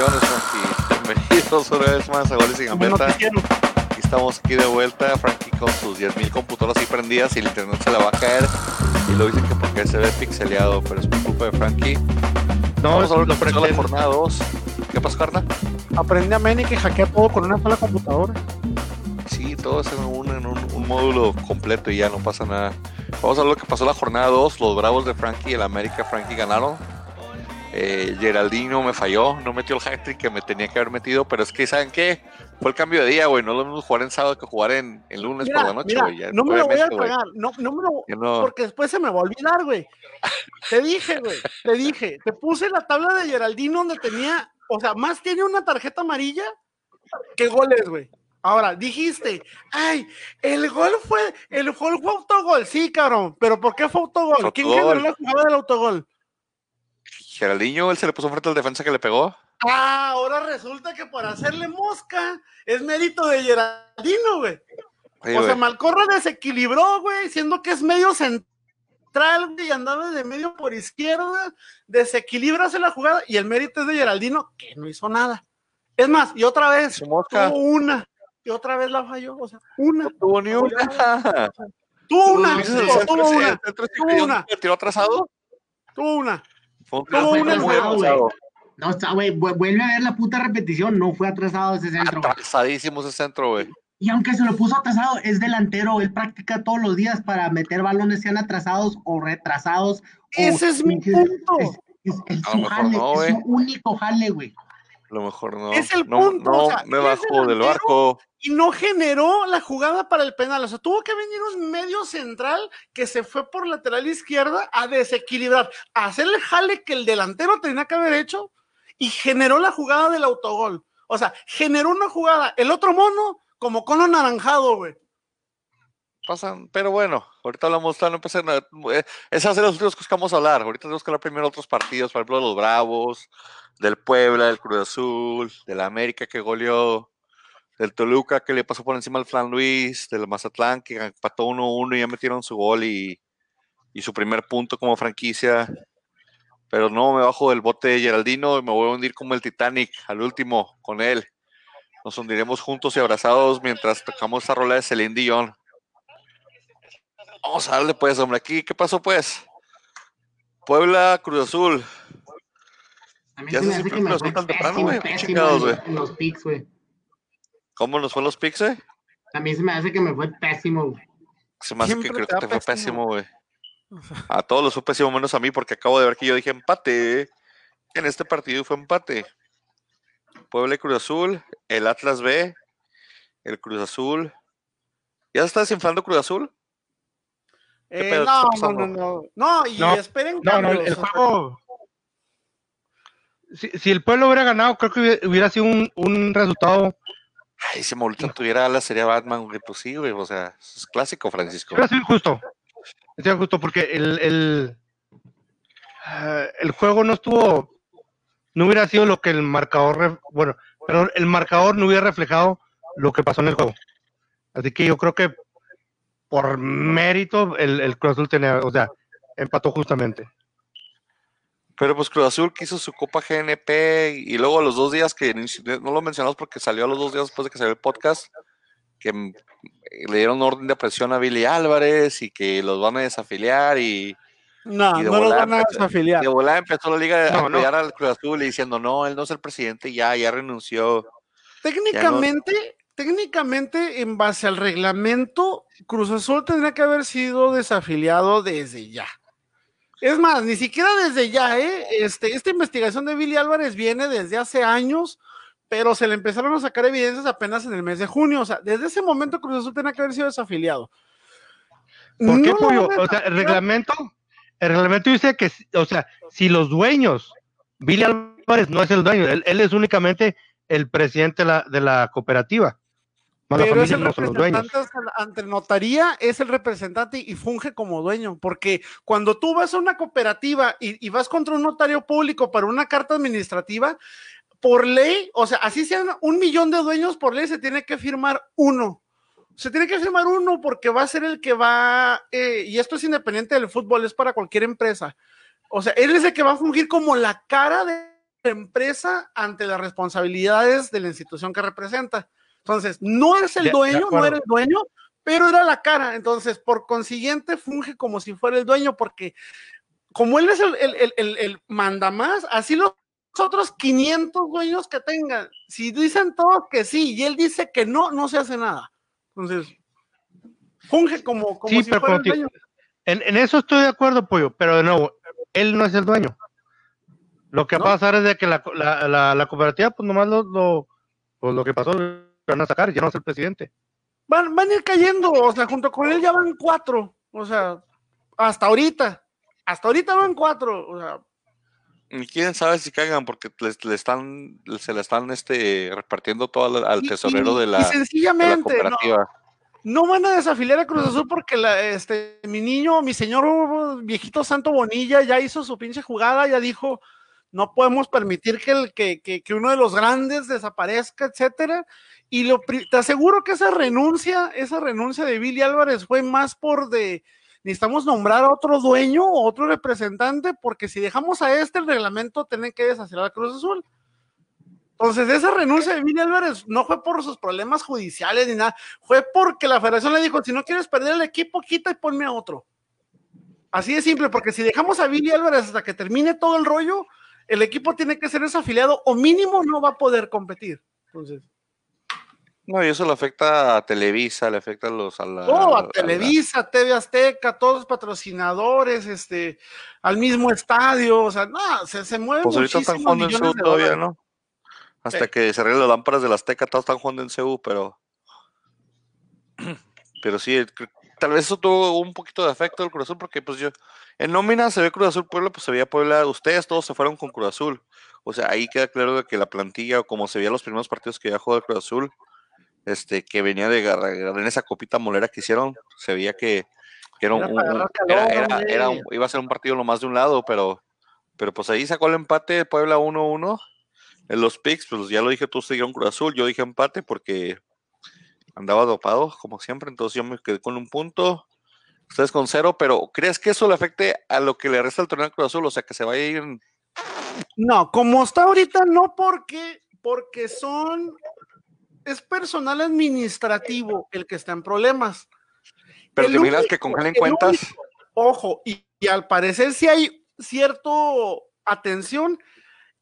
bendiciones, Frankie. Bienvenidos una vez más a Goles y Gambeta. Estamos aquí de vuelta, Frankie con sus 10.000 computadoras ahí prendidas y el internet se la va a caer. Y lo dicen que porque se ve pixeleado, pero es por culpa de Frankie. No, Vamos a ver lo la jornada 2. ¿Qué pasó, Carla? Aprende a Manny que hackea todo con una sola computadora. Sí, todo es en un, en un, un módulo completo y ya no pasa nada. Vamos a ver lo que pasó la jornada 2. Los Bravos de Frankie y el América Frankie ganaron. Eh, Geraldino me falló, no metió el hat trick que me tenía que haber metido, pero es que, ¿saben qué? Fue el cambio de día, güey. No lo mismo jugar en sábado que jugar en, en lunes por la noche, güey. no me lo voy a pagar. No, no me lo Porque después se me va a olvidar, güey. Te dije, güey. Te dije. Te puse la tabla de Geraldino donde tenía. O sea, más tiene una tarjeta amarilla que goles, güey. Ahora, dijiste, ay, el gol fue, el gol fue autogol, sí, cabrón, pero ¿por qué fue autogol? ¿Quién generó la jugada del autogol? Geraldinho, él se le puso frente al defensa que le pegó. Ah, ahora resulta que por hacerle mosca es mérito de Geraldino, güey. Sí, o sea. Malcorra desequilibró, güey, siendo que es medio central, güey, y andaba de medio por izquierda, desequilibrase la jugada, y el mérito es de Geraldino, que no hizo nada. Es más, y otra vez, mosca. tuvo una, y otra vez la falló, o sea, una. No tuvo ni una. Tuvo una, ¿Dices el tuvo, una, tuvo una. tuvo una. Fue un una atrasado. No, está, güey, vu- vuelve a ver la puta repetición, no fue atrasado ese centro. güey. Atrasadísimo ese centro, güey. Y aunque se lo puso atrasado, es delantero, él practica todos los días para meter balones sean atrasados o retrasados. o Ese es mi punto. Es, es- es A su jale, no, es güey. su único jale, güey. A lo mejor no. Es el no, punto, no o sea, me es bajo del barco. y no generó la jugada para el penal. O sea, tuvo que venir un medio central que se fue por lateral izquierda a desequilibrar, a hacer el jale que el delantero tenía que haber hecho y generó la jugada del autogol. O sea, generó una jugada. El otro mono, como cono naranjado, güey. Pasan, pero bueno, ahorita hablamos, no empecé, eh, esas son las últimas cosas que vamos a hablar. Ahorita tenemos que hablar primero de otros partidos, por ejemplo, de los Bravos, del Puebla, del Cruz Azul, del América que goleó, del Toluca que le pasó por encima al Flan Luis, del Mazatlán que empató 1-1 y ya metieron su gol y, y su primer punto como franquicia. Pero no me bajo del bote de Geraldino y me voy a hundir como el Titanic al último con él. Nos hundiremos juntos y abrazados mientras tocamos esta rola de Celine Dion. Vamos a darle pues, hombre, aquí, ¿qué pasó pues? Puebla, Cruz Azul. Ya se se me hace siempre que me los fue sueltan temprano, pésimo, güey, pésimo chingados, en, güey. en los picks, güey. ¿Cómo nos fue los picks, eh? A mí se me hace que me fue pésimo, güey. Se me hace que creo que te fue pésimo, güey. A todos los fue pésimo, menos a mí, porque acabo de ver que yo dije empate. En este partido fue empate. Puebla y Cruz Azul, el Atlas B, el Cruz Azul. ¿Ya se está desinflando Cruz Azul? ¿Qué Eh, no, no, no, no. No, y No, esperen No, no, el, juego. Si, si el pueblo hubiera ganado, creo que hubiera, hubiera sido un, un resultado. Ay, si Maulito tuviera la serie Batman, güey, pues sí, güey, o sea, es clásico, Francisco. Hubiera sido injusto. Sido injusto porque el, el, ah, el juego no estuvo. No hubiera sido lo que el marcador. bueno, pero el marcador no hubiera reflejado lo que pasó en el juego. Así que yo creo que por mérito el, el Cruz tenía. O sea, empató justamente. Pero pues Cruz Azul quiso su Copa GNP y luego a los dos días que no lo mencionamos porque salió a los dos días después de que salió el podcast, que le dieron orden de presión a Billy Álvarez y que los van a desafiliar y, No, y de no los van a empezó- desafiliar. de volada empezó la liga a No, no. apoyar al Cruz Azul y diciendo no, él no es el presidente, ya, ya renunció. Técnicamente, técnicamente, en base al reglamento, Cruz Azul tendría que haber sido desafiliado desde ya. Es más, ni siquiera desde ya, ¿eh? Este, esta investigación de Billy Álvarez viene desde hace años, pero se le empezaron a sacar evidencias apenas en el mes de junio. O sea, desde ese momento Cruz Azul tenía que haber sido desafiliado. ¿Por qué, No Pollo? O sea, el reglamento, el reglamento dice que, o sea, si los dueños, Billy Álvarez no es el dueño, él, él es únicamente el presidente de la, de la cooperativa. La Pero es familia el no representante ante- notaría, es el representante y funge como dueño, porque cuando tú vas a una cooperativa y, y vas contra un notario público para una carta administrativa, por ley, o sea, así sean un millón de dueños, por ley se tiene que firmar uno. Se tiene que firmar uno porque va a ser el que va, eh, y esto es independiente del fútbol, es para cualquier empresa. O sea, él es el que va a fungir como la cara de empresa ante las responsabilidades de la institución que representa. Entonces, no es el dueño, no era el dueño, pero era la cara. Entonces, por consiguiente, funge como si fuera el dueño, porque como él es el, el, el, mandamás, así los otros 500 dueños que tengan, si dicen todos que sí y él dice que no, no se hace nada. Entonces, funge como, como Sí, si pero fuera el como dueño. En, en eso estoy de acuerdo, Pollo, pero de nuevo, él no es el dueño. Lo que ¿No? va a pasar es de que la, la, la, la cooperativa, pues nomás lo, lo, pues, lo que pasó, van a sacar, ya no es el presidente. Van, van a ir cayendo, o sea, junto con él ya van cuatro, o sea, hasta ahorita, hasta ahorita van cuatro, o sea, Y quién sabe si caigan porque les, le están, se le están este, repartiendo todo al, al y- tesorero y- de y la, de la sencillamente, no, cooperativa. no van a desafiliar a Cruz Azul porque la, este, mi niño, mi señor viejito Santo Bonilla ya hizo su pinche jugada, ya dijo, no podemos permitir que, el, que, que, que uno de los grandes desaparezca, etcétera. Y lo, te aseguro que esa renuncia, esa renuncia de Billy Álvarez fue más por de, necesitamos nombrar a otro dueño o otro representante, porque si dejamos a este, el reglamento tiene que deshacer a Cruz Azul. Entonces, esa renuncia de Billy Álvarez no fue por sus problemas judiciales ni nada, fue porque la federación le dijo, si no quieres perder el equipo, quita y ponme a otro. Así de simple, porque si dejamos a Billy Álvarez hasta que termine todo el rollo, el equipo tiene que ser desafiliado o mínimo no va a poder competir. Entonces, No, y eso le afecta a Televisa, le afecta a los a la, oh, a a la- Televisa, TV Azteca, todos los patrocinadores, este, al mismo estadio, o sea, no, se, se mueve Pues ahorita están jugando en CEU todavía. ¿no? Hasta Sí. que se arreglen las lámparas de la Azteca, todos están jugando en CEU, pero. Pero sí, tal vez eso tuvo un poquito de efecto del Cruz Azul, porque pues yo. En nómina se ve Cruz Azul Puebla, pues se veía Puebla. Ustedes todos se fueron con Cruz Azul. O sea, ahí queda claro de que la plantilla, o como se veía los primeros partidos que ya jugó el Cruz Azul, este, que venía de agarrar en esa copita molera que hicieron, se veía que, que era, un, Era un- agarrar era- calor, era- hombre. era un- iba a ser un partido lo más de un lado, pero, pero pues ahí sacó el empate Puebla 1-1. En los picks, pues ya lo dije, tú siguieron Cruz Azul, yo dije empate porque andaba dopado, como siempre, entonces yo me quedé con un punto, ustedes con cero, pero ¿crees que eso le afecte a lo que le resta al torneo de Cruz Azul? O sea, que se vaya a ir No, como está ahorita, no porque, porque son, es personal administrativo el que está en problemas. Pero El te único- que congelen el cuentas. único- ojo, y, y al parecer sí hay cierto atención,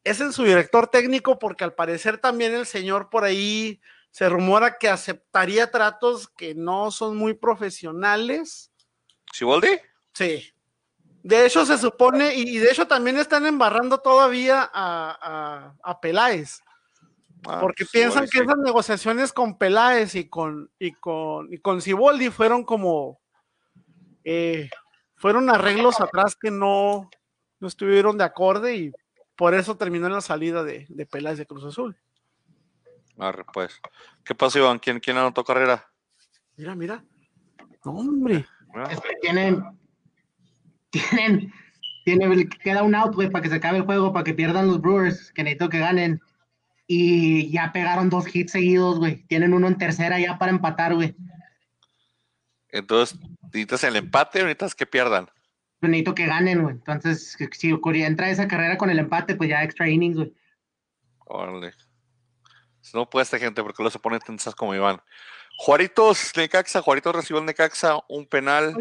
es en su director técnico, porque al parecer también el señor por ahí se rumora que aceptaría tratos que no son muy profesionales. ¿Siboldi? Sí. De hecho, se supone, y, y de hecho también están embarrando todavía a, a, a Peláez, Ah, porque pues, piensan que sí. esas negociaciones con Peláez y con, y con, y con Siboldi fueron como, eh, fueron arreglos atrás que no, no estuvieron de acorde y por eso terminó en la salida de, de Peláez de Cruz Azul. Arre, pues. ¿Qué pasó, Iván? ¿Quién, quién anotó carrera? Mira, mira. No, hombre. Es que tienen, tienen, tienen, queda un out, güey, para que se acabe el juego, para que pierdan los Brewers, que necesito que ganen. Y ya pegaron dos hits seguidos, güey. Tienen uno en tercera ya para empatar, güey. Entonces, ¿necesitas el empate o necesitas que pierdan? Necesito que ganen, güey. Entonces, si Corea entra esa carrera con el empate, pues ya extra innings, güey. Órale. No puede esta gente porque lo se pone tensas como Iván. Juaritos, Necaxa, Juaritos recibió el Necaxa un penal.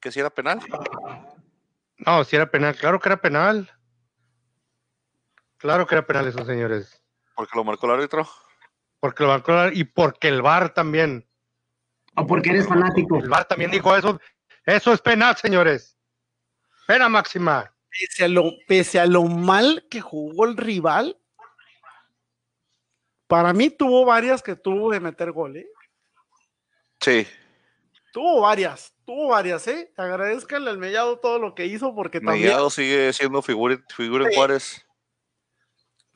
¿Que si era penal? No, si era penal, claro que era penal. Claro que era penal eso, señores. Porque lo marcó el árbitro. Porque lo marcó y porque el VAR también. O porque eres fanático. El VAR también dijo eso. Eso es penal, señores. Pena máxima. Pese a, lo, pese a lo mal que jugó el rival, para mí tuvo varias que tuvo de meter gol, ¿eh? Sí. Tuvo varias, tuvo varias, ¿eh? Agradezcanle al Mellado todo lo que hizo porque también, Mellado sigue siendo figura, figura en. Juárez.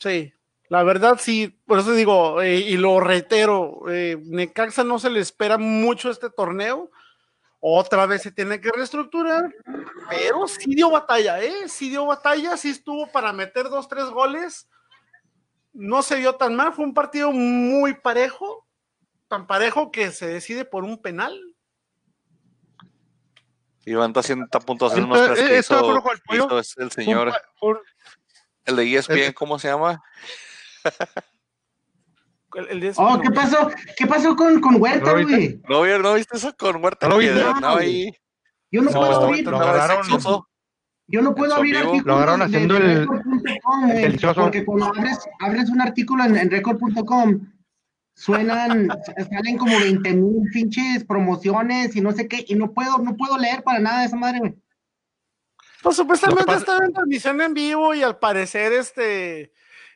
Sí, la verdad sí, por eso digo, eh, y lo reitero, eh, Necaxa no se le espera mucho este torneo, otra vez se tiene que reestructurar, pero sí dio batalla, ¿eh? Sí dio batalla, sí estuvo para meter dos, tres goles, no se vio tan mal, fue un partido muy parejo, tan parejo que se decide por un penal. Iván está, haciendo, está a punto de hacer unos tres eh, que hizo, el hizo señor. pa- fue un- El de ESPN, ¿cómo se llama? El, el de- Oh, ¿qué pasó? ¿Qué pasó con, con Huerta, ¿No güey? ¿No, vi- no viste eso con Huerta? No lo que vi, no, güey. ahí. Yo no No, puedo abrir, lo agarraron- sexoso. yo no puedo abrir artículos Lo agarraron haciendo de el- el porque cuando abres, abres un artículo en, en record.com, suenan, salen como 20 mil pinches promociones y no sé qué, y no puedo, no puedo leer para nada de esa madre, güey. Pues supuestamente pasa- estaba en transmisión en vivo y al parecer este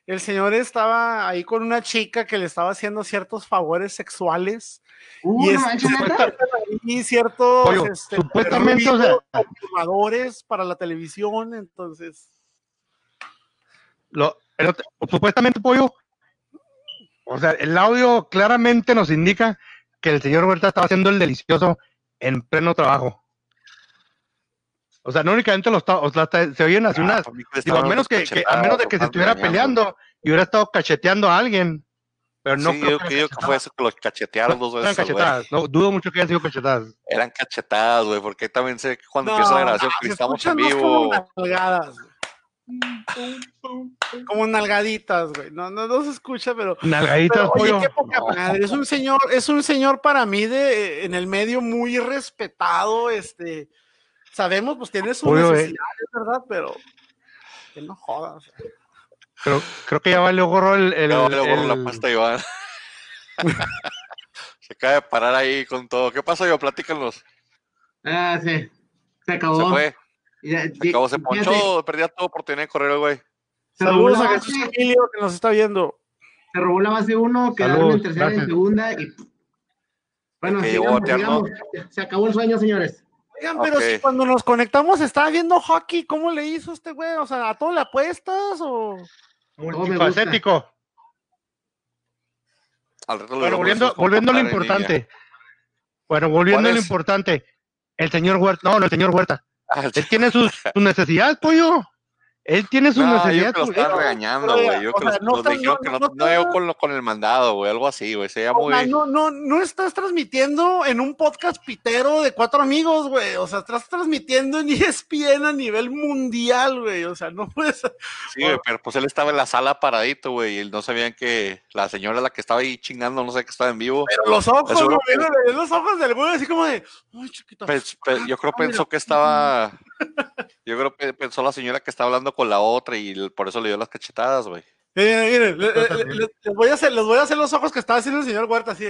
el señor estaba ahí con una chica que le estaba haciendo ciertos favores sexuales Uh, Y no es- manches, neta. y ciertos Pollo, este, supuestamente, o sea- para la televisión, entonces Lo, el supuestamente, pollo. O sea, el audio claramente nos indica que el señor Huerta estaba haciendo el delicioso en pleno trabajo. O sea, no únicamente lo estaba, o sea, se oyen así Ah, unas, digo, a menos que, que- a menos de que se estuviera peleando y hubiera estado cacheteando a alguien. Pero no sí, creo yo que que fue eso, que los cachetearon dos eran veces, güey. cachetadas. No, dudo mucho que hayan sido cachetadas. Eran cachetadas, güey, porque también sé que cuando No, empieza la grabación no, que estamos en vivo. Como nalgaditas, güey. No, no, no se escucha, pero. Nalgaditas, pero, oye, pollo. qué poca No. madre. Es un señor, es un señor para mí de en el medio muy respetado. Este, sabemos, pues tiene sus Pollo, eh. necesidades, ¿verdad? Pero que no jodas. Creo, creo que ya valió gorro el. el- No, le borro la el- pasta, Iván. Se acaba de parar ahí con todo. ¿Qué pasó, yo? Platícanos. Ah, sí. Se acabó. Se fue, Ya- se acabó, se fíjate, ponchó, perdía toda oportunidad de correr, güey. Se robó, Saludos a Jesús Emilio que nos está viendo. se robó la base uno, quedaron en tercera y en segunda y bueno, sigamos. se acabó el sueño, señores. Oigan, pero si cuando nos conectamos estaba viendo hockey, ¿cómo le hizo este güey? O sea, ¿a todo le apuestas o...? Multifacético. Bueno, volviendo, volviendo a lo importante. Bueno, volviendo a ¿Cuál lo importante. El señor Huerta, no, no, el señor Huerta. Ah, Él tiene sus, sus necesidades, pollo. Él tiene sus No, yo necesidades. que lo pollo. estaban regañando, güey. Yo que no los está- dijeron no- que no- no, no no llegó está- con, con el mandado, güey. Algo así, güey. Se veía O sea, muy. no, no, no estás transmitiendo en un podcast pitero de cuatro amigos, güey. O sea, estás transmitiendo en ESPN a nivel mundial, güey. O sea, no puedes. Sí, güey, pero pues él estaba en la sala paradito, güey. Y no sabían que la señora, la que estaba ahí chingando, no sé que estaba en vivo. Pero los ojos, güey, los ojos del güey, así como de. Ay, chiquito. Pens- pe- yo creo Ah, pensó mira. que estaba. Yo creo que pensó la señora que estaba hablando con la otra y por eso le dio las cachetadas, güey. Miren, miren, le- le- le- les, voy a hacer, les voy a hacer los ojos que estaba haciendo el señor Huerta, así.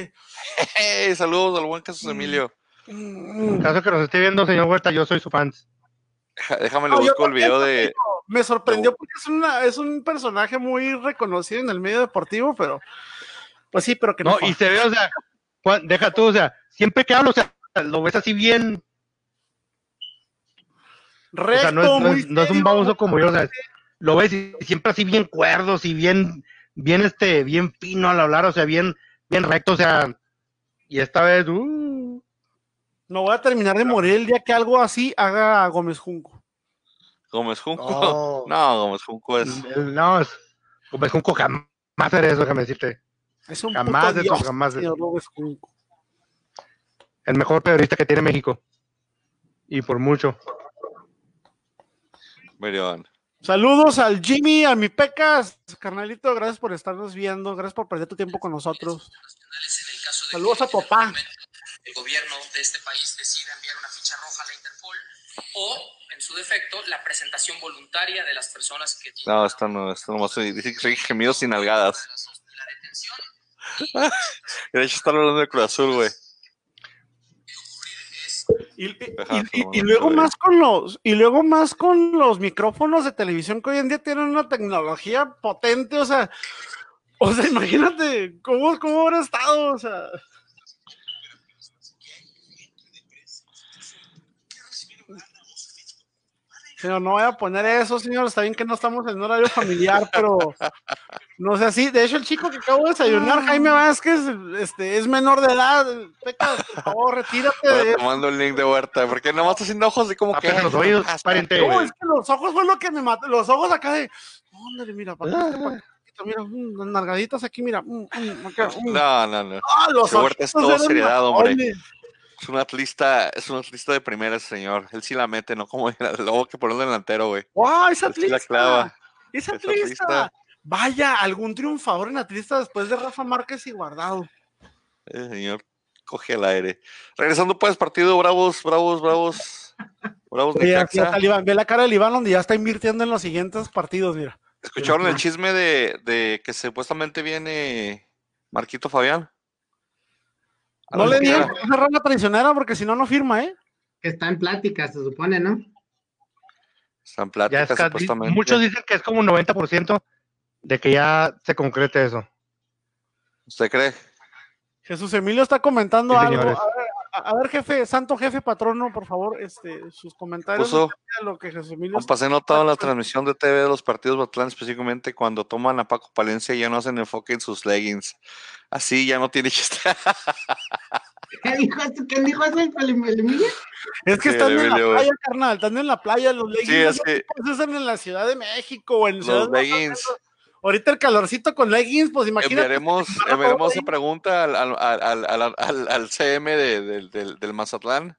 ¡Hey! Saludos al buen Jesús Emilio. mm, En caso que nos esté viendo, señor Huerta, yo soy su fan. Déjame le No, busco el video de. Me sorprendió porque es, una, es un personaje muy reconocido en el medio deportivo, pero. Pues sí, pero que no. No, y se ve, o sea, Juan, deja tú, o sea, siempre que hablo, o sea, lo ves así bien. O recto, sea, no es, no muy es- no es un baboso como yo, o sea, lo ves y siempre así bien cuerdos y bien, bien, este, bien fino al hablar, o sea, bien, bien recto, o sea, y esta vez, uh, No voy a terminar de morir el día que algo así haga Gómez Junco. Gómez Junco. No. No, Gómez Junco es. el- no, es, es Junco jamás hacer eso, déjame decirte. Es un Jamás puto de eso, jamás señor. Gómez Junco. El mejor periodista que tiene México. Y por mucho. Saludos al Jimmy, a mi Pecas, carnalito, gracias por estarnos viendo, gracias por perder tu tiempo con nosotros. internacionales en el caso de Saludos que a papá. El gobierno de este país decida enviar una ficha roja a la Interpol o, en su defecto, la presentación voluntaria de las personas que tienen No, esto no, esto nomás se dice que soy gemidos sin algadas. y la detención. De hecho, están hablando de Cruz Azul, güey. Y, luego más con los y luego más con los micrófonos de televisión que hoy en día tienen una tecnología potente, o sea, o sea, imagínate cómo, cómo habrá estado, o sea. Señor, no voy a poner eso, señor. Está bien que no estamos en horario familiar, pero no sé así. De hecho, el chico que acabo de desayunar, Jaime Vázquez, este, es menor de edad. Pecas, por favor, retírate de te mando el link de Huerta. Porque nomás está haciendo ojos de como que. Los oídos, Ah, pariente. No, es que los ojos fue lo que me mató. Los ojos acá de. Ándale, mira, pa' acá, pa' acá, mira, mm, las nargaditas aquí, mira. mm, mm, mm. No, no, no. Ah, los ese Huerta es todo seriedad, hombre. Es un atlista, es un atlista de primera, señor. Él sí la mete, no como el lobo que por un delantero, güey. ¡Wow! Sí la atlista. clava. Es Es atlista. Vaya, algún triunfador en atlista después de Rafa Márquez y Guardado. El señor coge el aire. Regresando pues, partido Bravos, Bravos, Bravos. Bravos Oye, Necaxa. hasta el Iván, ve la cara del Iván donde ya está invirtiendo en los siguientes partidos, mira. ¿Escucharon el chisme de, de que supuestamente viene Marquito Fabián? A No le digan Liga. que es una rama traicionera porque si no, no firma, ¿eh? Que está en plática, se supone, ¿no? Están Ya pláticas es ca- supuestamente. muchos dicen que es como un 90% de que ya se concrete eso. ¿Usted cree? Jesús Emilio está comentando Sí, algo. A ver, a- ver, jefe, santo jefe patrono, por favor, este, sus comentarios. Puso, lo que Jesús ha notado en la transmisión de TV de los partidos Batlán, específicamente cuando toman a Paco Palencia y ya no hacen enfoque en sus leggings. Así ya no tiene chiste. ¿Qué dijo eso? ¿Quién dijo. Es que Sí, están en la playa, carnal, están en la playa, los leggings Sí, es no que se en la Ciudad de México o en los leggings. Ahorita el calorcito con leggings, pues imagínate. Enviaremos, enviaremos poder esa pregunta al, al, al, al- al- al CM de- del- del, del Mazatlán,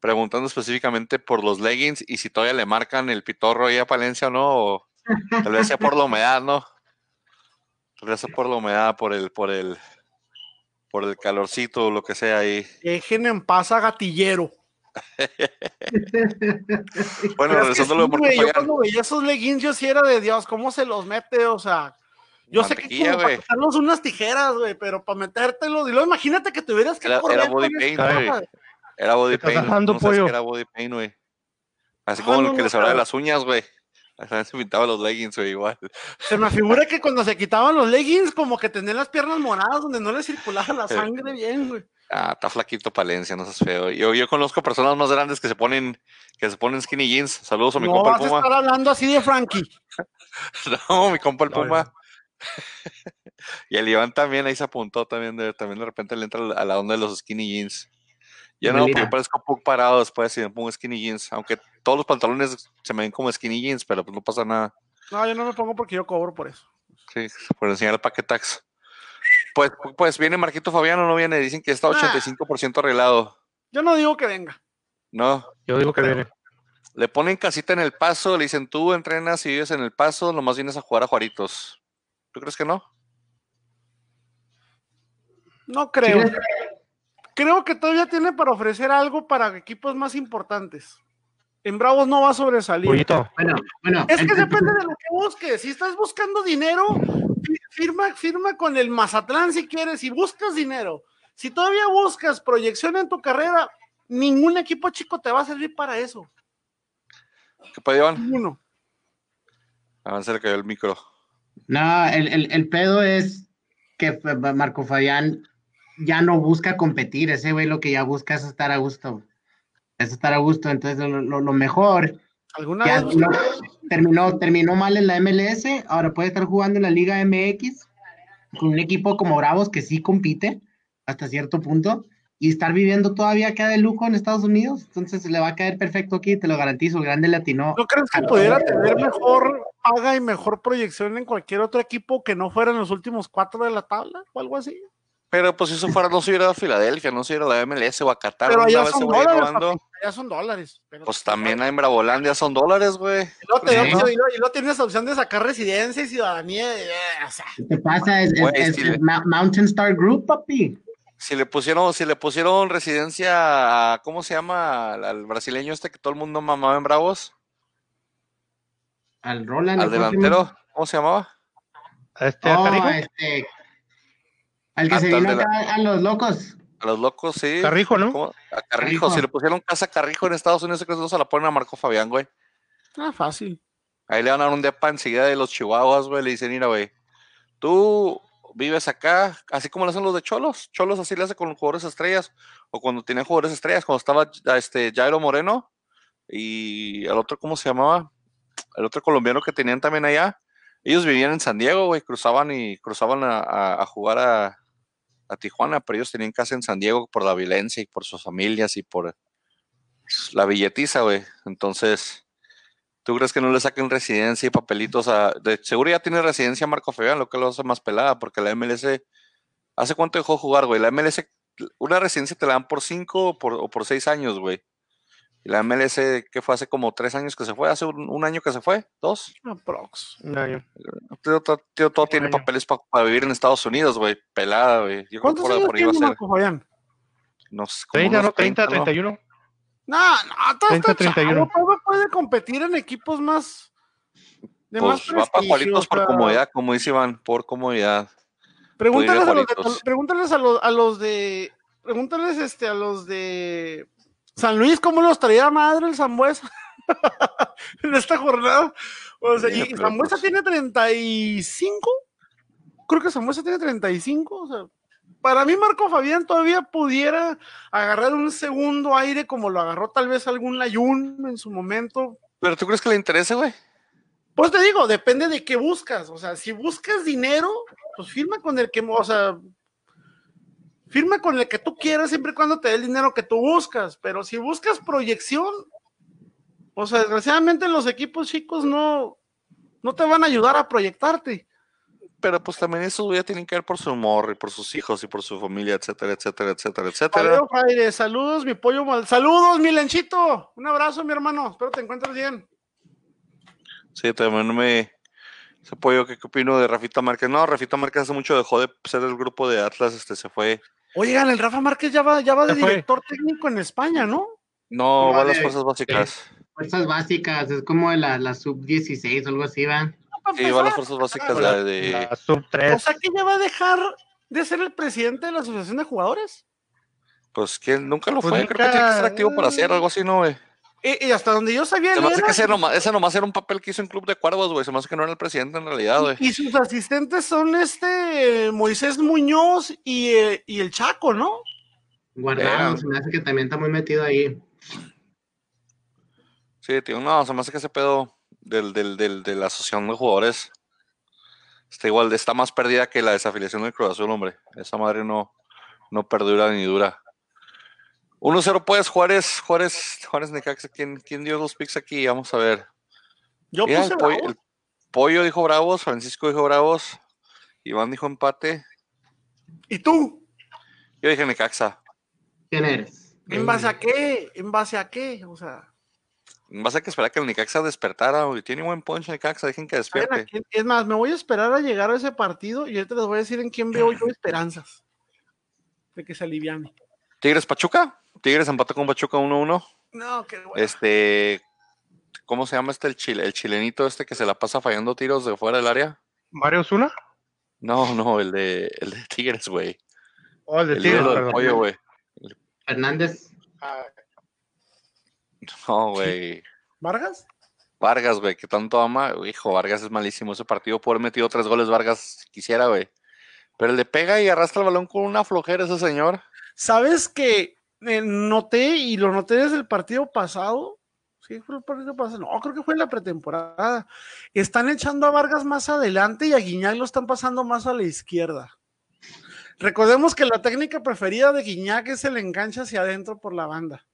preguntando específicamente por los leggings y si todavía le marcan el pitorro ahí a Palencia o no, o tal vez sea por la humedad, ¿no? Tal vez sea por la humedad, por el, por el, por el calorcito o lo que sea ahí. Dejen en paz a gatillero. Bueno, es que sí, yo cuando veía esos leggings, yo sí era de Dios, ¿cómo se los mete? O sea, yo sé que Mantequilla, como para unas tijeras, güey, pero para metértelos, y luego imagínate que tuvieras que Era- correr era body paint, güey. Era body paint. no pollo. que era body paint, güey. Así Ah, como no, lo que no, les hablaba de las uñas, güey. Se pintaba los leggings, güey, igual. Se me figura que cuando se quitaban los leggings, como que tenían las piernas moradas donde no le circulaba la sangre bien, güey. Ah, está flaquito Palencia, no seas feo. Yo, yo conozco personas más grandes que se ponen, que se ponen skinny jeans. Saludos a mi No compa vas el a Puma. estar hablando así de Frankie. No, mi compa el No, Puma. y el Iván también ahí se apuntó también de, también de repente le entra a la onda de los skinny jeans. Yo no, yo parezco Puck parado después si me pongo skinny jeans. Aunque todos los pantalones se me ven como skinny jeans, pero pues no pasa nada. No, yo no me pongo porque yo cobro por eso. Sí, por enseñar el paquetax. Pues, pues viene Marquito Fabiano, no viene. Dicen que está Ah. 85% arreglado. Yo no digo que venga. No, Yo digo que viene. le ponen casita en el paso, le dicen tú entrenas y vives en el paso, nomás vienes a jugar a Juaritos. ¿Tú crees que no? No creo. Sí, Creo que todavía tiene para ofrecer algo para equipos más importantes. En Bravos no va a sobresalir. Bueno, bueno. Es que depende de lo que busques. Si estás buscando dinero, firma, firma con el Mazatlán si quieres. Si buscas dinero, si todavía buscas proyección en tu carrera, ningún equipo chico te va a servir para eso. ¿Qué puede Iván? Ninguno. Avance le cayó el micro. No, el, el, el pedo es que Marco Fabián ya no busca competir. Ese güey lo que ya busca es estar a gusto. Es estar a gusto. Entonces, lo, lo- lo mejor ¿Alguna vez? terminó, terminó mal en la MLS. Ahora puede estar jugando en la Liga MX con un equipo como Bravos que sí compite hasta cierto punto y estar viviendo todavía acá de lujo en Estados Unidos. Entonces, le va a caer perfecto aquí, te lo garantizo. El grande latino. ¿No crees que pudiera tener mejor paga y mejor proyección en cualquier otro equipo que no fuera en los últimos cuatro de la tabla o algo así? Pero pues si eso fuera, no se hubiera a Filadelfia, no se hubiera a la MLS o a Qatar. Pero allá son a dólares, papi, allá son dólares. pero- Pues también en Bravolandia son dólares, güey. Y luego, te- Sí. y luego- y luego- y luego tienes la opción de sacar residencia y ciudadanía. eh, o sea, ¿Qué te pasa? Es, Güey, le- Mountain Star Group, papi. Si le pusieron, si le pusieron residencia a, ¿cómo se llama? Al, al brasileño este que todo el mundo mamaba en Bravos. Al Roland. Al delantero, ¿cómo se llamaba? a este Oh, este. Al que se vino la- acá a los locos. A los locos, sí. Carrijo, ¿no? ¿Cómo? A Carrijo. Carrijo. Si le pusieron casa a Carrijo en Estados Unidos, ¿crees que no se la ponen a Marco Fabián, güey? ah, fácil. Ahí le van a dar un depa enseguida de los chihuahuas, güey. Le dicen, mira, güey, tú vives acá, así como lo hacen los de Cholos. Cholos así le hace con los jugadores estrellas. O cuando tenían jugadores estrellas, cuando estaba este Jairo Moreno y el otro, ¿cómo se llamaba? El otro colombiano que tenían también allá. Ellos vivían en San Diego, güey, cruzaban y cruzaban a, a- a jugar a, a Tijuana, pero ellos tenían casa en San Diego por la violencia y por sus familias y por la billetiza, güey. Entonces, ¿Tú crees que no le saquen residencia y papelitos a... De seguro ya tiene residencia Marco Fabián, lo que lo hace más pelada, porque la MLS... ¿Hace cuánto dejó de jugar, güey? La MLS, una residencia te la dan por cinco o por, o por seis años, güey. La MLS, que fue hace como tres años que se fue, hace un, un año que se fue, dos. Aprox. Un año. Tío, todo, tío, todo Un tiene año. papeles para vivir en Estados Unidos, güey. Pelada, güey. Yo creo que ¿Cuántos por, años por ahí va a tiene ser. Marco Fabián? No sé, como 30, unos ¿no? 30, 30, ¿no? 31. No, no, todo 30, está 31. chavo, puede competir en equipos más de más Pues va para por comodidad, como dice Iván, por comodidad. Pregúntales, a los, de, pregúntales a los, a los de, pregúntales este, a los de San Luis cómo los traía madre el Zambuesa en esta jornada. O sea, y Zambuesa pues- tiene 35, creo que Zambuesa tiene 35, o sea, para mí Marco Fabián todavía pudiera agarrar un segundo aire como lo agarró tal vez algún Layún en su momento, ¿Pero tú crees que le interese, güey? pues te digo, depende de qué buscas. O sea, si buscas dinero, pues firma con el que, o sea, firma con el que tú quieras siempre y cuando te dé el dinero que tú buscas. Pero si buscas proyección, o sea, desgraciadamente los equipos chicos no, no te van a ayudar a proyectarte. Pero pues también esos ya tienen que ver por su humor y por sus hijos y por su familia, etcétera, etcétera, etcétera, etcétera. Valero Fraire, saludos, mi pollo mal. Saludos, mi lenchito. Un abrazo, mi hermano. Espero te encuentres bien. Sí, también me... Ese pollo, ¿qué, qué opino de Rafita Márquez? No, Rafita Márquez hace mucho dejó de ser del grupo de Atlas, este se fue. Oigan, el Rafa Márquez ya va, ya va de fue. director técnico en España, ¿no? No, No, va a las fuerzas básicas. Fuerzas básicas, es como la, la sub-16 o algo así, va. Sí, va a las fuerzas básicas La, la de... la sub 3. O sea que ya va a dejar de ser el presidente de la Asociación de Jugadores. Pues que nunca lo Pues fue, creo que tiene que ser nunca, activo para hacer algo así, ¿no, güey? Y, y hasta donde yo sabía, Se me hace era- que ese nomás, ese nomás era un papel que hizo en Club de Cuervos, güey. Se me hace que no era el presidente en realidad, güey. y sus asistentes son este Moisés Muñoz y, eh, y el Chaco, ¿no? Guardado, se me hace que también está muy metido ahí. Sí, tío, no, se me hace que ese pedo del, del, del, de la asociación de jugadores está igual, está más perdida que la desafiliación del Cruz Azul, hombre. Esa madre no, no perdura ni dura. 1-0 pues, Juárez, Juárez, Juárez Necaxa, ¿quién, ¿quién dio los picks aquí? Vamos a ver. Yo Mira, puse el, pollo, el Pollo dijo Bravos, Francisco dijo Bravos, Iván dijo empate, ¿Y tú? yo dije Necaxa. ¿Quién eres? ¿En base a qué? ¿En base a qué? O sea, Vas a que esperar que el Necaxa despertara, güey. Tiene buen punch Necaxa, dejen que ¿saben a despierte. es más, me voy a esperar a llegar a ese partido y ahorita les voy a decir en quién veo yo esperanzas de que se aliviane. Tigres Pachuca, Tigres empató con Pachuca 1-1. No, qué bueno. Este, ¿cómo se llama este el chile, el chilenito este que se la pasa fallando tiros de fuera del área? Mario Zuna. No, no, el de el de Tigres, güey. Oh, el de El Tigres, perdón. pollo, güey. Fernández. Ah, No, güey. ¿Vargas? Vargas, güey, que tanto ama. Hijo, Vargas es malísimo. Ese partido por haber metido tres goles, Vargas quisiera, güey. Pero le pega y arrastra el balón con una flojera ese señor. ¿Sabes que eh, noté y lo noté desde el partido pasado? Sí, fue el partido pasado. No, creo que fue en la pretemporada. Están echando a Vargas más adelante y a Guiñac lo están pasando más a la izquierda. Recordemos que la técnica preferida de Guiñac es el enganche hacia adentro por la banda.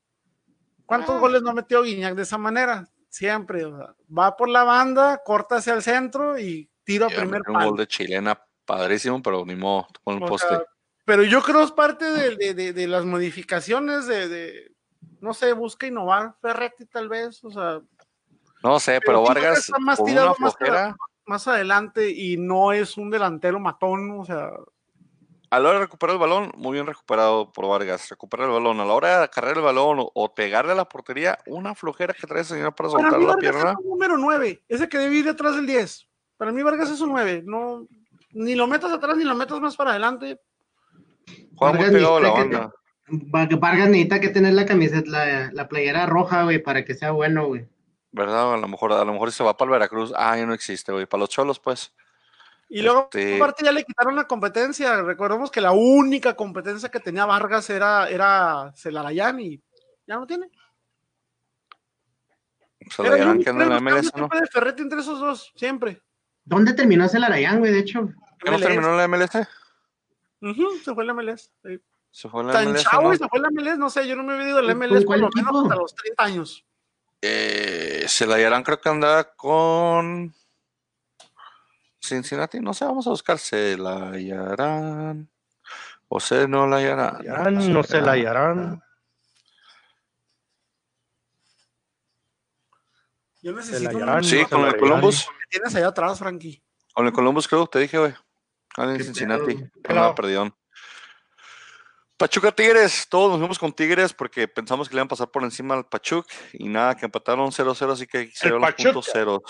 ¿Cuántos Ah. goles no metió Guiñac de esa manera? Siempre. o sea, va por la banda, corta hacia el centro y tiro a primer metió un palo. gol de chilena padrísimo, pero ni modo, con el O poste. sea, pero yo creo es parte de, de- de- de las modificaciones de, de, no sé, busca innovar Ferretti tal vez, o sea, no sé, pero Vargas está más con tirado una más más adelante y no es un delantero matón, o sea, A la hora de recuperar el balón, muy bien recuperado por Vargas. Recupera el balón. A la hora de cargar el balón o, pegarle a la portería, una flojera que trae ese señor para para soltar mí la Vargas pierna. es un número 9, ese que debe ir detrás del 10. Para mí Vargas es un 9, no, ni lo metas atrás ni lo metas más para adelante. Juega muy pegado la necesita que- banda. Va- Vargas necesita que tener la camiseta, la, la playera roja, güey, para que sea bueno, güey. ¿Verdad? A lo mejor, a lo mejor se va para el Veracruz. Ah, ya no existe, güey. Para los cholos, pues. Y luego, Este- aparte, ya le quitaron la competencia. Recordemos que la única competencia que tenía Vargas era, era Celarayán y ya no tiene. Único que anda en la MLS, ¿no? siempre de Ferretti entre esos dos, siempre. ¿Dónde terminó Celarayán, güey? De hecho, ¿Qué no terminó en la MLS? Se fue la MLS. sí. Se fue la Tan MLS, chavo se fue la MLS, no sé, yo no me he vivido el ¿Con MLS por lo menos hasta los 30 años. Eh, se la dirán, creo que anda con Cincinnati. No sé, vamos a buscar. Se la hallarán. O se no la hallarán. ya no se la hallarán. Yo necesito la Sí, con se el la Columbus. tienes allá atrás, Frankie. Con el Columbus creo, te dije, güey. Ah, en Cincinnati. perdidón. Pachuca Tigres, todos nos fuimos con Tigres porque pensamos que le iban a pasar por encima al Pachuc y nada, que empataron 0-0, así que se los Pachuca. puntos ceros.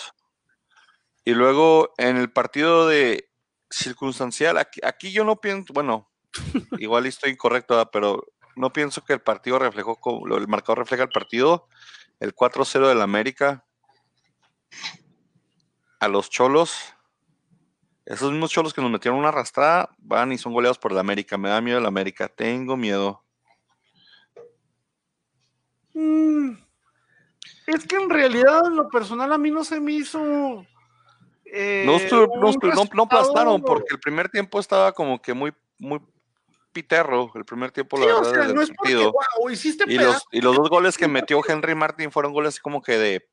Y luego en el partido de circunstancial, aquí, aquí yo no pienso, bueno, igual estoy incorrecto, ¿verdad? pero no pienso que el partido reflejó, el marcador refleja el partido, el 4-0 del América a los Cholos. Esos mismos cholos que nos metieron una arrastrada van y son goleados por el América. Me da miedo el América. Tengo miedo. Mm, es que en realidad, en lo personal, a mí no se me hizo. eh, No, no, no- no aplastaron porque el primer tiempo estaba como que muy, muy piterro. El primer tiempo, Sí, la o verdad, sea, del no es porque, partido. wow, hiciste Y los, y los dos goles que metió Henry Martin fueron goles como que de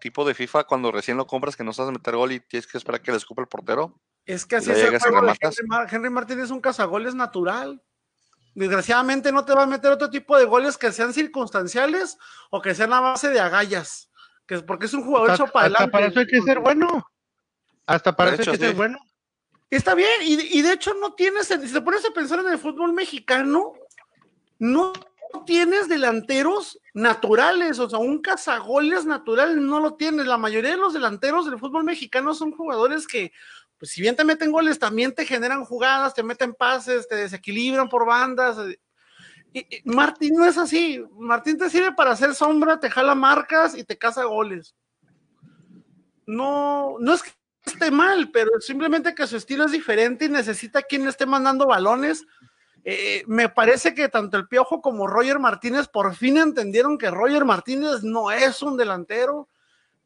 tipo de FIFA cuando recién lo compras que no sabes meter gol y tienes que esperar que le escupa el portero. Es que así es el juego de. Henry, Mar- Henry Martin es un cazagoles natural. Desgraciadamente no te va a meter otro tipo de goles que sean circunstanciales o que sean a base de agallas. Que es porque es un jugador Hasta, hecho para hasta adelante. para eso hay que ser bueno. Hasta para eso hay que ser bueno. Está bien, y, de- y de hecho no tienes, si te pones a pensar en el fútbol mexicano, no tienes delanteros naturales, o sea, un cazagoles natural no lo tienes. La mayoría de los delanteros del fútbol mexicano son jugadores que, pues si bien te meten goles, también te generan jugadas, te meten pases, te desequilibran por bandas. Martín no es así. Martín te sirve para hacer sombra, te jala marcas y te caza goles. No, no es que esté mal, pero simplemente que su estilo es diferente y necesita quien le esté mandando balones. Eh, me parece que tanto el Piojo como Roger Martínez por fin entendieron que Roger Martínez no es un delantero.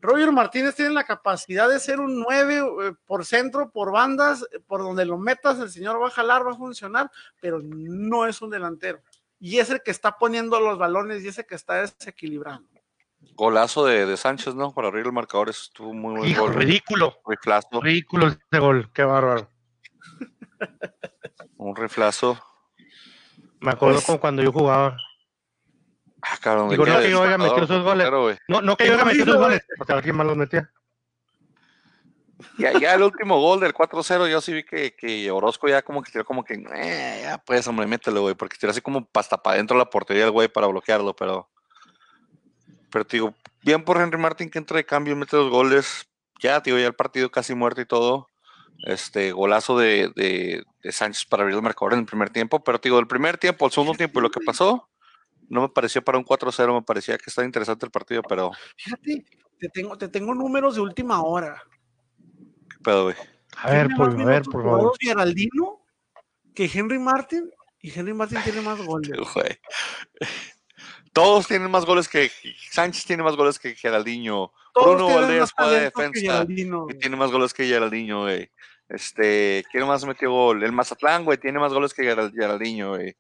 Roger Martínez tiene la capacidad de ser un 9 eh, por centro, por bandas, por donde lo metas, el señor va a jalar, va a funcionar, pero no es un delantero. Y es el que está poniendo los balones y ese que está desequilibrando. Golazo de, de Sánchez, ¿no? Para abrir el marcador. Eso estuvo muy buen Hijo, gol. ridículo. Riflazo. Ridículo este gol. Qué bárbaro. Un riflazo. Me acuerdo Pues- como cuando yo jugaba. Ah, cabrón. Digo, no que yo haya metido esos goles. No, no que yo haya metido esos goles. O sea, alguien más los metía. Ya, ya el último gol del 4-0, yo sí vi que, que Orozco ya como que tiró como que, eh, ya pues, hombre, mételo, güey, porque tiró así como hasta para adentro de la portería el güey para bloquearlo, pero. Pero te digo, bien por Henry Martin que entra de cambio y mete los goles. Ya, tío, ya el partido casi muerto y todo. Este golazo de, de, de Sánchez para abrir el marcador en el primer tiempo, pero te digo, el primer tiempo, el segundo tiempo y lo que pasó, no me pareció para un 4-0, me parecía que estaba interesante el partido, pero Fíjate, te tengo, te tengo números de última hora. qué pedo, güey. A ver, por, a ver, por favor. Geraldino que Henry Martin y Henry Martin tiene más goles. Güey. Todos tienen más goles que Sánchez tiene más goles que Geraldinho. Todos Bruno Valdés juega de defensa y tiene más goles que Geraldinho, güey. Este, ¿quién más metió gol? El Mazatlán, güey, tiene más goles que Geral- Geraldinho, güey.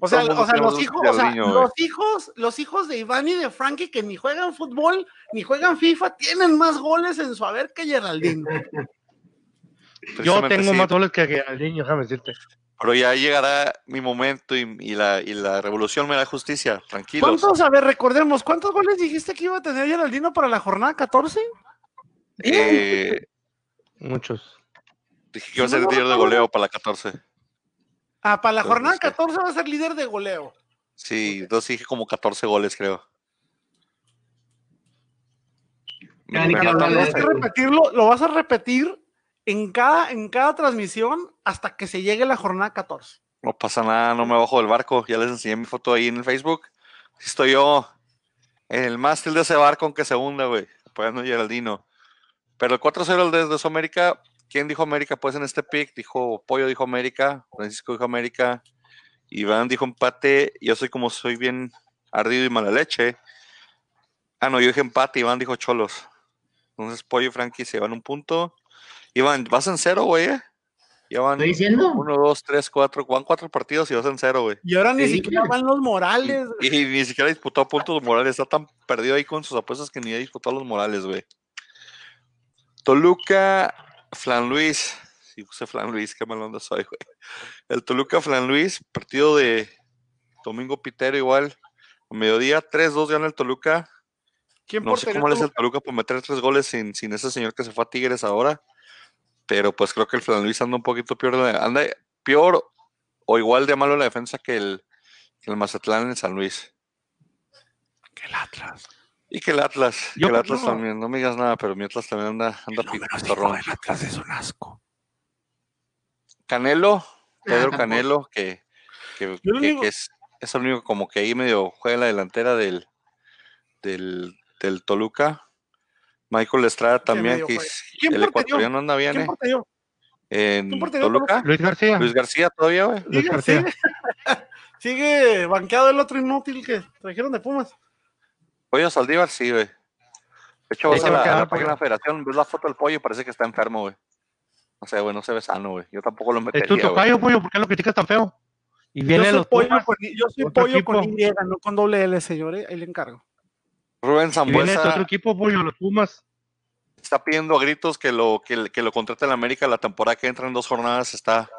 O sea, o los hijos, o sea, Geraldinho, los hijos, los hijos de Iván y de Frankie que ni juegan fútbol ni juegan FIFA tienen más goles en su haber que Geraldino. Yo tengo sí, más goles que Geraldinho, déjame decirte. Pero ya llegará mi momento y, y la, y la revolución me da justicia. Tranquilos. ¿Cuántos, a ver, recordemos, cuántos goles dijiste que iba a tener Geraldino para la jornada 14? Eh, Muchos. Dije que iba a ser líder de goleo para la 14. Ah, para la jornada este. 14 va a ser líder de goleo. Sí, entonces dije como 14 goles, creo. Ya Me de Vas a repetirlo, lo vas a repetir en cada, en cada transmisión hasta que se llegue la jornada 14. No pasa nada, no me bajo del barco. Ya les enseñé mi foto ahí en el Facebook. Estoy yo en el mástil de ese barco aunque se hunda, güey. Apoyando a Geraldino. Pero el 4-0 desde su América. ¿Quién dijo América? Pues en este pick dijo Pollo dijo América, Francisco dijo América, Iván dijo empate. Yo soy como soy bien ardido y mala leche. Ah, no, yo dije empate, Iván dijo Cholos. Entonces Pollo y Frankie se van un punto. Iván, vas en cero, güey. eh? Ya van Estoy diciendo. uno, dos, tres, cuatro, van cuatro partidos y vas en cero, güey. Y ahora ni Sí. siquiera van los Morales. Y, y ni siquiera disputó puntos Morales, está tan perdido ahí con sus apuestas que ni ha disputado los Morales, güey. Toluca, Flan Luis. Sí, puse Flan Luis, qué mal onda soy, güey. El Toluca, Flan Luis, partido de Domingo Pitero igual. A mediodía, 3-2 gana el Toluca. ¿Quién No sé cómo le hace el Toluca? Por meter tres goles sin, sin ese señor que se fue a Tigres ahora. Pero pues creo que el Flan Luis anda un poquito peor. Anda peor o igual de malo la defensa que el, que el Mazatlán en San Luis. Que el Atlas. Y que el Atlas. Yo que el Atlas también. No me digas nada, pero mi Atlas también anda, anda El pitorrón. del Atlas es un asco. Canelo, Pedro tampoco. Canelo, que, que, Yo lo que- único- que es, es el único como que ahí medio juega en la delantera del, del, del Toluca. Michael Estrada también, que es- ¿Quién el ecuatoriano anda bien, ¿Quién ¿eh? En ¿Quién porterió Toluca. Luis García. Luis García todavía, güey. Luis Sigue, García. sigue, sigue banqueado el otro inútil que trajeron de Pumas. Pollo Saldívar, sí, güey. De hecho, vas a la, la página de la federación, ves la foto del pollo y parece que está enfermo, güey. No sé, güey, no se ve sano, güey. Yo tampoco lo Es tu metería, güey. tocayo, pollo, ¿por qué lo criticas tan feo? Y viene Yo soy los pollo, Pumas, con, yo soy pollo con. Y, no con doble L, señor. eh, Ahí le encargo. Rubén y viene este Zambuesa otro equipo, pollo, los Pumas. está pidiendo a gritos que lo, que, que lo contrate en América la temporada que entra en dos jornadas. Está,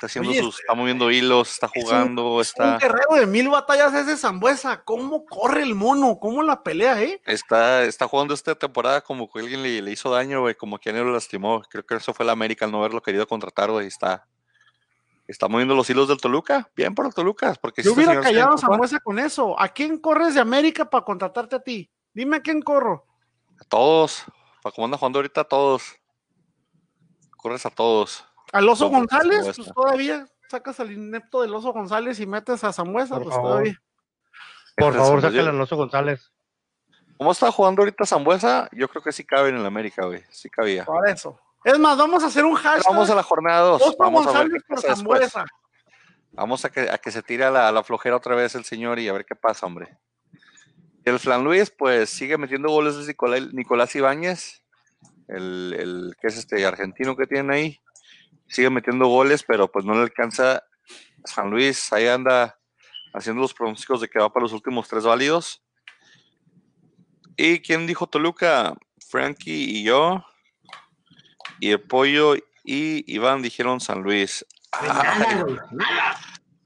está haciendo Oye, sus, está moviendo hilos, está es un- jugando, Un está, guerrero de mil batallas ese Zambuesa. ¿Cómo corre el mono? ¿Cómo la pelea, eh? está, está jugando esta temporada como que alguien le, le hizo daño, güey, como que alguien lo lastimó. Creo que eso fue la América al no haberlo querido contratar, güey. Está, está moviendo los hilos del Toluca. Bien por el Toluca, porque Yo si este hubiera callado a Zambuesa con eso. ¿A quién corres de América para contratarte a ti? Dime a quién corro. a todos, para como anda jugando ahorita, a todos. Corres a todos. Al Oso Todo González, pues todavía sacas al inepto del Oso González y metes a Zambuesa, Por pues favor. todavía. Por favor, Zambuesa- sácale a Alonso González. ¿Cómo está jugando ahorita Zambuesa? Yo creo que sí cabe en el América, güey. Sí cabía. Por eso. Es más, vamos a hacer un hashtag. Vamos a la jornada 2. Oso Vamos a ver González qué por pasa después. Zambuesa. Vamos a que, a que se tire a la, a la flojera otra vez el señor y a ver qué pasa, hombre. El Flan Luis, pues sigue metiendo goles de Nicolás, Nicolás Ibáñez, el, el que es este argentino que tiene ahí. Sigue metiendo goles, pero pues no le alcanza. San Luis ahí anda haciendo los pronósticos de que va para los últimos tres válidos. ¿Y quién dijo Toluca? Frankie y yo. Y el pollo y Iván dijeron San Luis. Pues nada, güey, nada.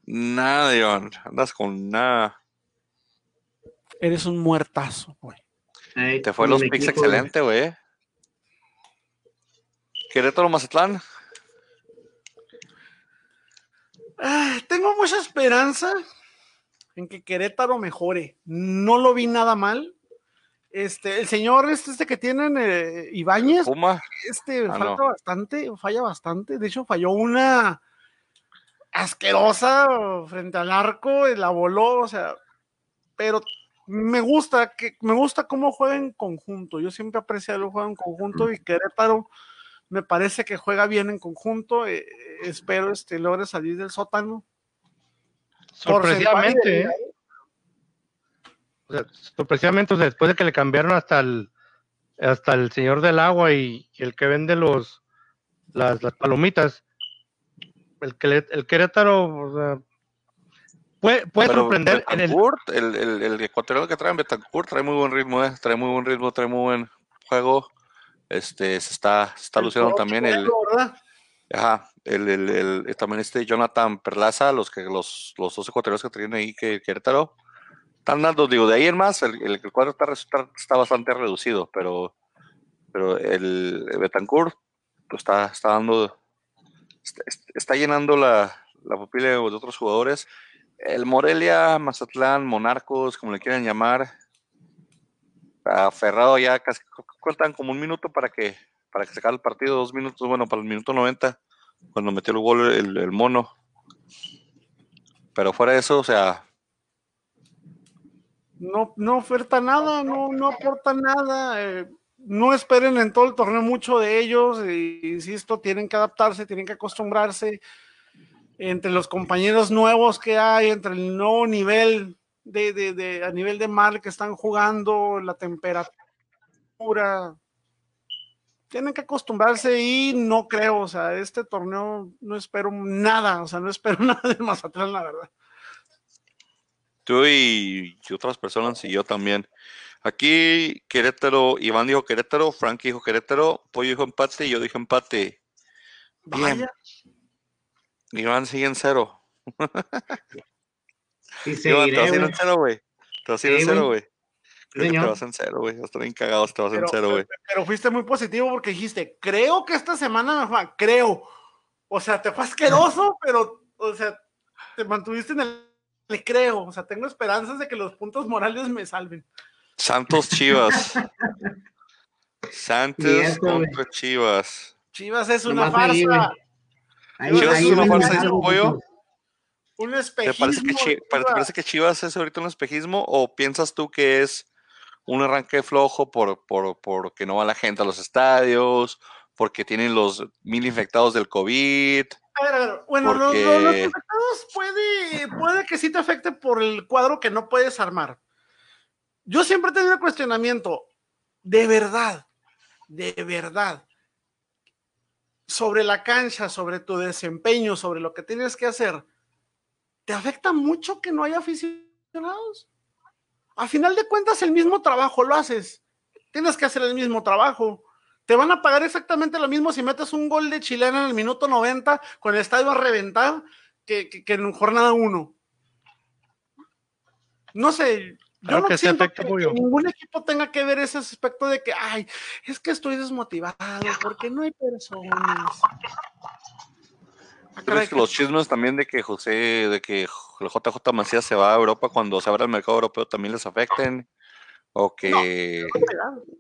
Nada, Iván. Andas con nada. Eres un muertazo, güey. Te fue los picks excelente, güey. Querétaro Mazatlán. Ah, tengo mucha esperanza en que Querétaro mejore. No lo vi nada mal. Este, el señor este, este que tienen, eh, Ibáñez, este Ah, falta no. bastante, falla bastante. De hecho, falló una asquerosa frente al arco, y la voló, o sea, pero me gusta que me gusta cómo juega en conjunto. Yo siempre aprecio el juego en conjunto y Querétaro me parece que juega bien en conjunto. eh, espero este logre salir del sótano. Sorpresivamente, ¿eh? O sea, sorpresivamente, o sea, después de que le cambiaron hasta el hasta el señor del agua y, y el que vende los las, las palomitas, el que le- el Querétaro o sea, puede, puede Pero sorprender en el Betancourt, el, el, el ecuatoriano que traen Betancourt, trae muy buen ritmo, eh, trae muy buen ritmo, trae muy buen juego. Este, se está, se está luciendo también el, ¿verdad? ajá, el, el, el- eh, también este Jonathan Perlaza, los que los, los dos ecuatorianos que traen ahí que Querétaro, están dando, digo, de ahí en más, el, el, cuadro está, está, está bastante reducido, pero, pero el, el Betancourt pues, está, está dando, está, está llenando la, la pupila de otros jugadores. El Morelia, Mazatlán, Monarcos, como le quieran llamar, aferrado ya casi cuentan como un minuto para que para que se acabe el partido, dos minutos, bueno, para el minuto 90, cuando metió el gol el, mono. Pero fuera de eso, o sea, No, no oferta nada, no, no aporta nada. eh, no esperen en todo el torneo mucho de ellos. insisto, tienen que adaptarse, tienen que acostumbrarse. Entre los compañeros nuevos que hay, entre el nuevo nivel de, de, de- a nivel de mar que están jugando, la temperatura. Tienen que acostumbrarse y no creo, o sea, este torneo no espero nada, o sea, no espero nada de Mazatlán, la verdad. tú y, otras personas y yo también. Aquí Querétaro, Iván dijo Querétaro, Frank dijo Querétaro, Pollo dijo empate y yo dije empate. Bien. Vaya, Iván sigue en cero. Y te vas a ir güey. en cero, güey. Te vas a ir en cero, güey. güey. Creo que te vas en cero, güey. Estoy bien cagado si te vas en Pero, cero, güey. pero fuiste muy positivo porque dijiste, creo que esta semana me fue, creo. O sea, te fue asqueroso, pero, o sea, te mantuviste en el, le creo. O sea, tengo esperanzas de que los puntos morales me salven. Santos Chivas. Santos contra Chivas. Chivas es una Nomás farsa, Ahí- Chivas ahí es una farsa algo, pollo. Un ¿Te espejismo. parece, que ¿Te Chivas. parece que Chivas es ahorita un espejismo o piensas tú que es un arranque flojo por, por, porque no va la gente a los estadios, porque tienen los mil infectados del COVID? A ver, a ver, Bueno, Porque- los infectados puede, puede que sí te afecte por el cuadro que no puedes armar. Yo siempre he tenido el cuestionamiento, de verdad, de verdad, sobre la cancha, sobre tu desempeño, sobre lo que tienes que hacer, ¿te afecta mucho que no haya aficionados? A final de cuentas, el mismo trabajo lo haces. Tienes que hacer el mismo trabajo. Te van a pagar exactamente lo mismo si metes un gol de chilena en el minuto 90 con el estadio a reventar que, que- que en jornada 1. No sé, yo no que siento afecta, que, que ningún equipo tenga que ver ese aspecto de que, ay, es que estoy desmotivado porque no hay personas. Ah, ¿Tú caray, crees que los chismes también de que José, de que el JJ Macías se va a Europa cuando se abra el mercado europeo también les afecten? ¿O que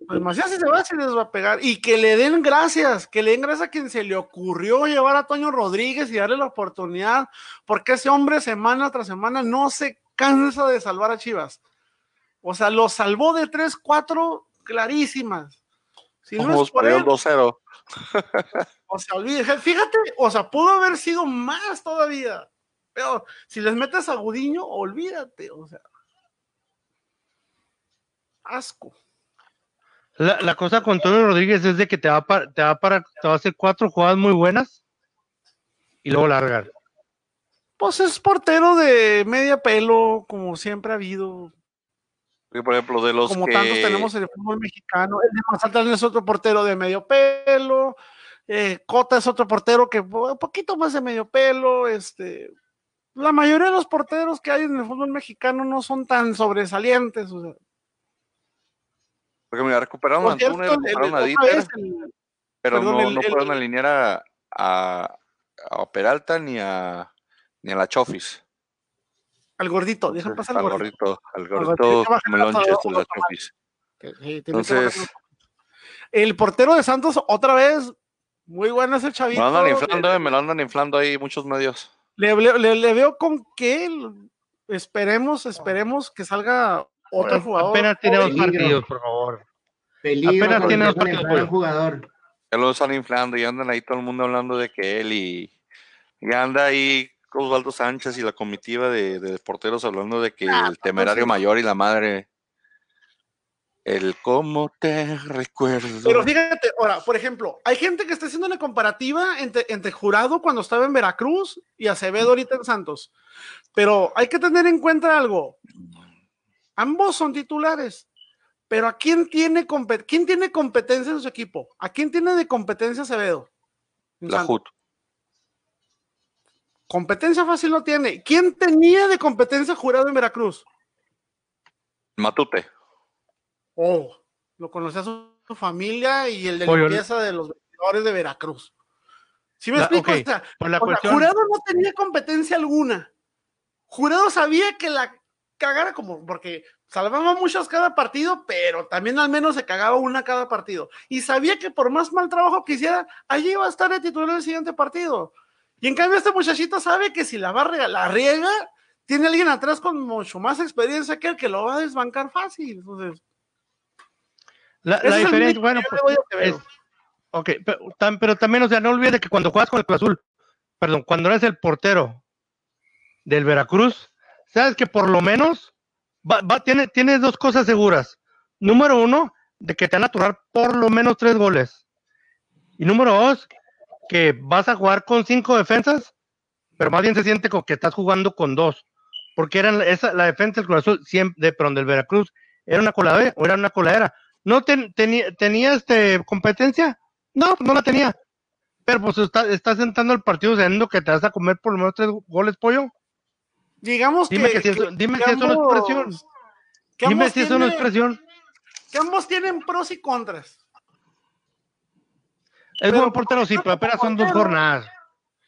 Pues Macías si se va, se les va a pegar. Y que le den gracias, que le den gracias a quien se le ocurrió llevar a Toño Rodríguez y darle la oportunidad, porque ese hombre semana tras semana no se cansa de salvar a Chivas. O sea, lo salvó de 3, 4 clarísimas. Si no es por perdió él, el 2-0? O sea, olvide, fíjate, o sea, pudo haber sido más todavía. Pero si les metes a Gudiño, olvídate, o sea. Asco. La, la cosa con Antonio Rodríguez es de que te va, para, te, va para, te va a hacer cuatro jugadas muy buenas y luego largar. Pues es portero de media pelo, como siempre ha habido, por ejemplo, de los como que... tantos tenemos en el fútbol mexicano. El de Mazatlán es otro portero de medio pelo, eh, Cota es otro portero que un poquito más de medio pelo, este... La mayoría de los porteros que hay en el fútbol mexicano no son tan sobresalientes. O sea, Porque mira, recuperaron a Antuna recuperaron a Dieter, el- pero perdón, no, el- no el- pueden alinear a, a, a Peralta ni a, ni a la Chofis. Al gordito, deja pasar al al gordito. gordito, al gordito, Melonches de la abajo, Chofis. Que- sí, tiene que bajar Entonces, El portero de Santos, otra vez, muy bueno ese chavito. me lo andan le- inflando, eh, me lo andan inflando ahí muchos medios. Le, le- le- le veo con que el- esperemos, esperemos que salga otro jugador. Apenas tiene dos Peligro. partidos, por favor. Peligro Apenas tiene dos partidos, jugador. Ya lo están inflando y andan ahí todo el mundo hablando de que él y, y anda ahí Osvaldo Sánchez y la comitiva de, de porteros hablando de que Ah, el temerario sí. mayor y la madre. El cómo te recuerdo. Pero fíjate, ahora, por ejemplo, hay gente que está haciendo una comparativa entre, entre Jurado cuando estaba en Veracruz y Acevedo ahorita en Santos. Pero hay que tener en cuenta algo. Ambos son titulares. Pero ¿a quién tiene, compet- quién tiene competencia en su equipo? ¿A quién tiene de competencia Acevedo? La Santos. HUT. Competencia fácil no tiene. ¿Quién tenía de competencia jurado en Veracruz? Matute. Oh, lo conocía su, su familia y el de Pollo, limpieza de los vestidores de Veracruz. ¿Sí me La- explico? ok, O sea, Por la o sea, cuestión, Jurado no tenía competencia alguna. Jurado sabía que la cagara como, porque salvaba muchas cada partido, pero también al menos se cagaba una cada partido. Y sabía que por más mal trabajo que hiciera, allí iba a estar el titular del siguiente partido. Y en cambio este muchachito sabe que si la va a la riega, tiene alguien atrás con mucho más experiencia que él que lo va a desbancar fácil. Entonces, la, el diferencia, bueno, pues, es- ok, pero, tam- pero también, o sea, no olvides que cuando juegas con el Cruz Azul, perdón, cuando eres el portero del Veracruz, sabes que por lo menos va, va- tiene, tienes dos cosas seguras. Número uno, de que te van a aturar por lo menos tres goles. Y número dos, que vas a jugar con cinco defensas, pero más bien se siente como que estás jugando con dos. Porque eran esa, la defensa del Cruz Azul, siempre, de, perdón, del Veracruz, era una coladera, o era una coladera. ¿No ten- tenía, tenía este, competencia? No, no la tenía. Pero pues está, estás sentando el partido sabiendo que te vas a comer por lo menos tres goles, pollo. Digamos Dime que, que si eso- dime si eso no es presión. que Dime si eso no es presión. que ambos tienen pros y contras. Es Pero buen portero, sí, pero apenas son dos jornadas.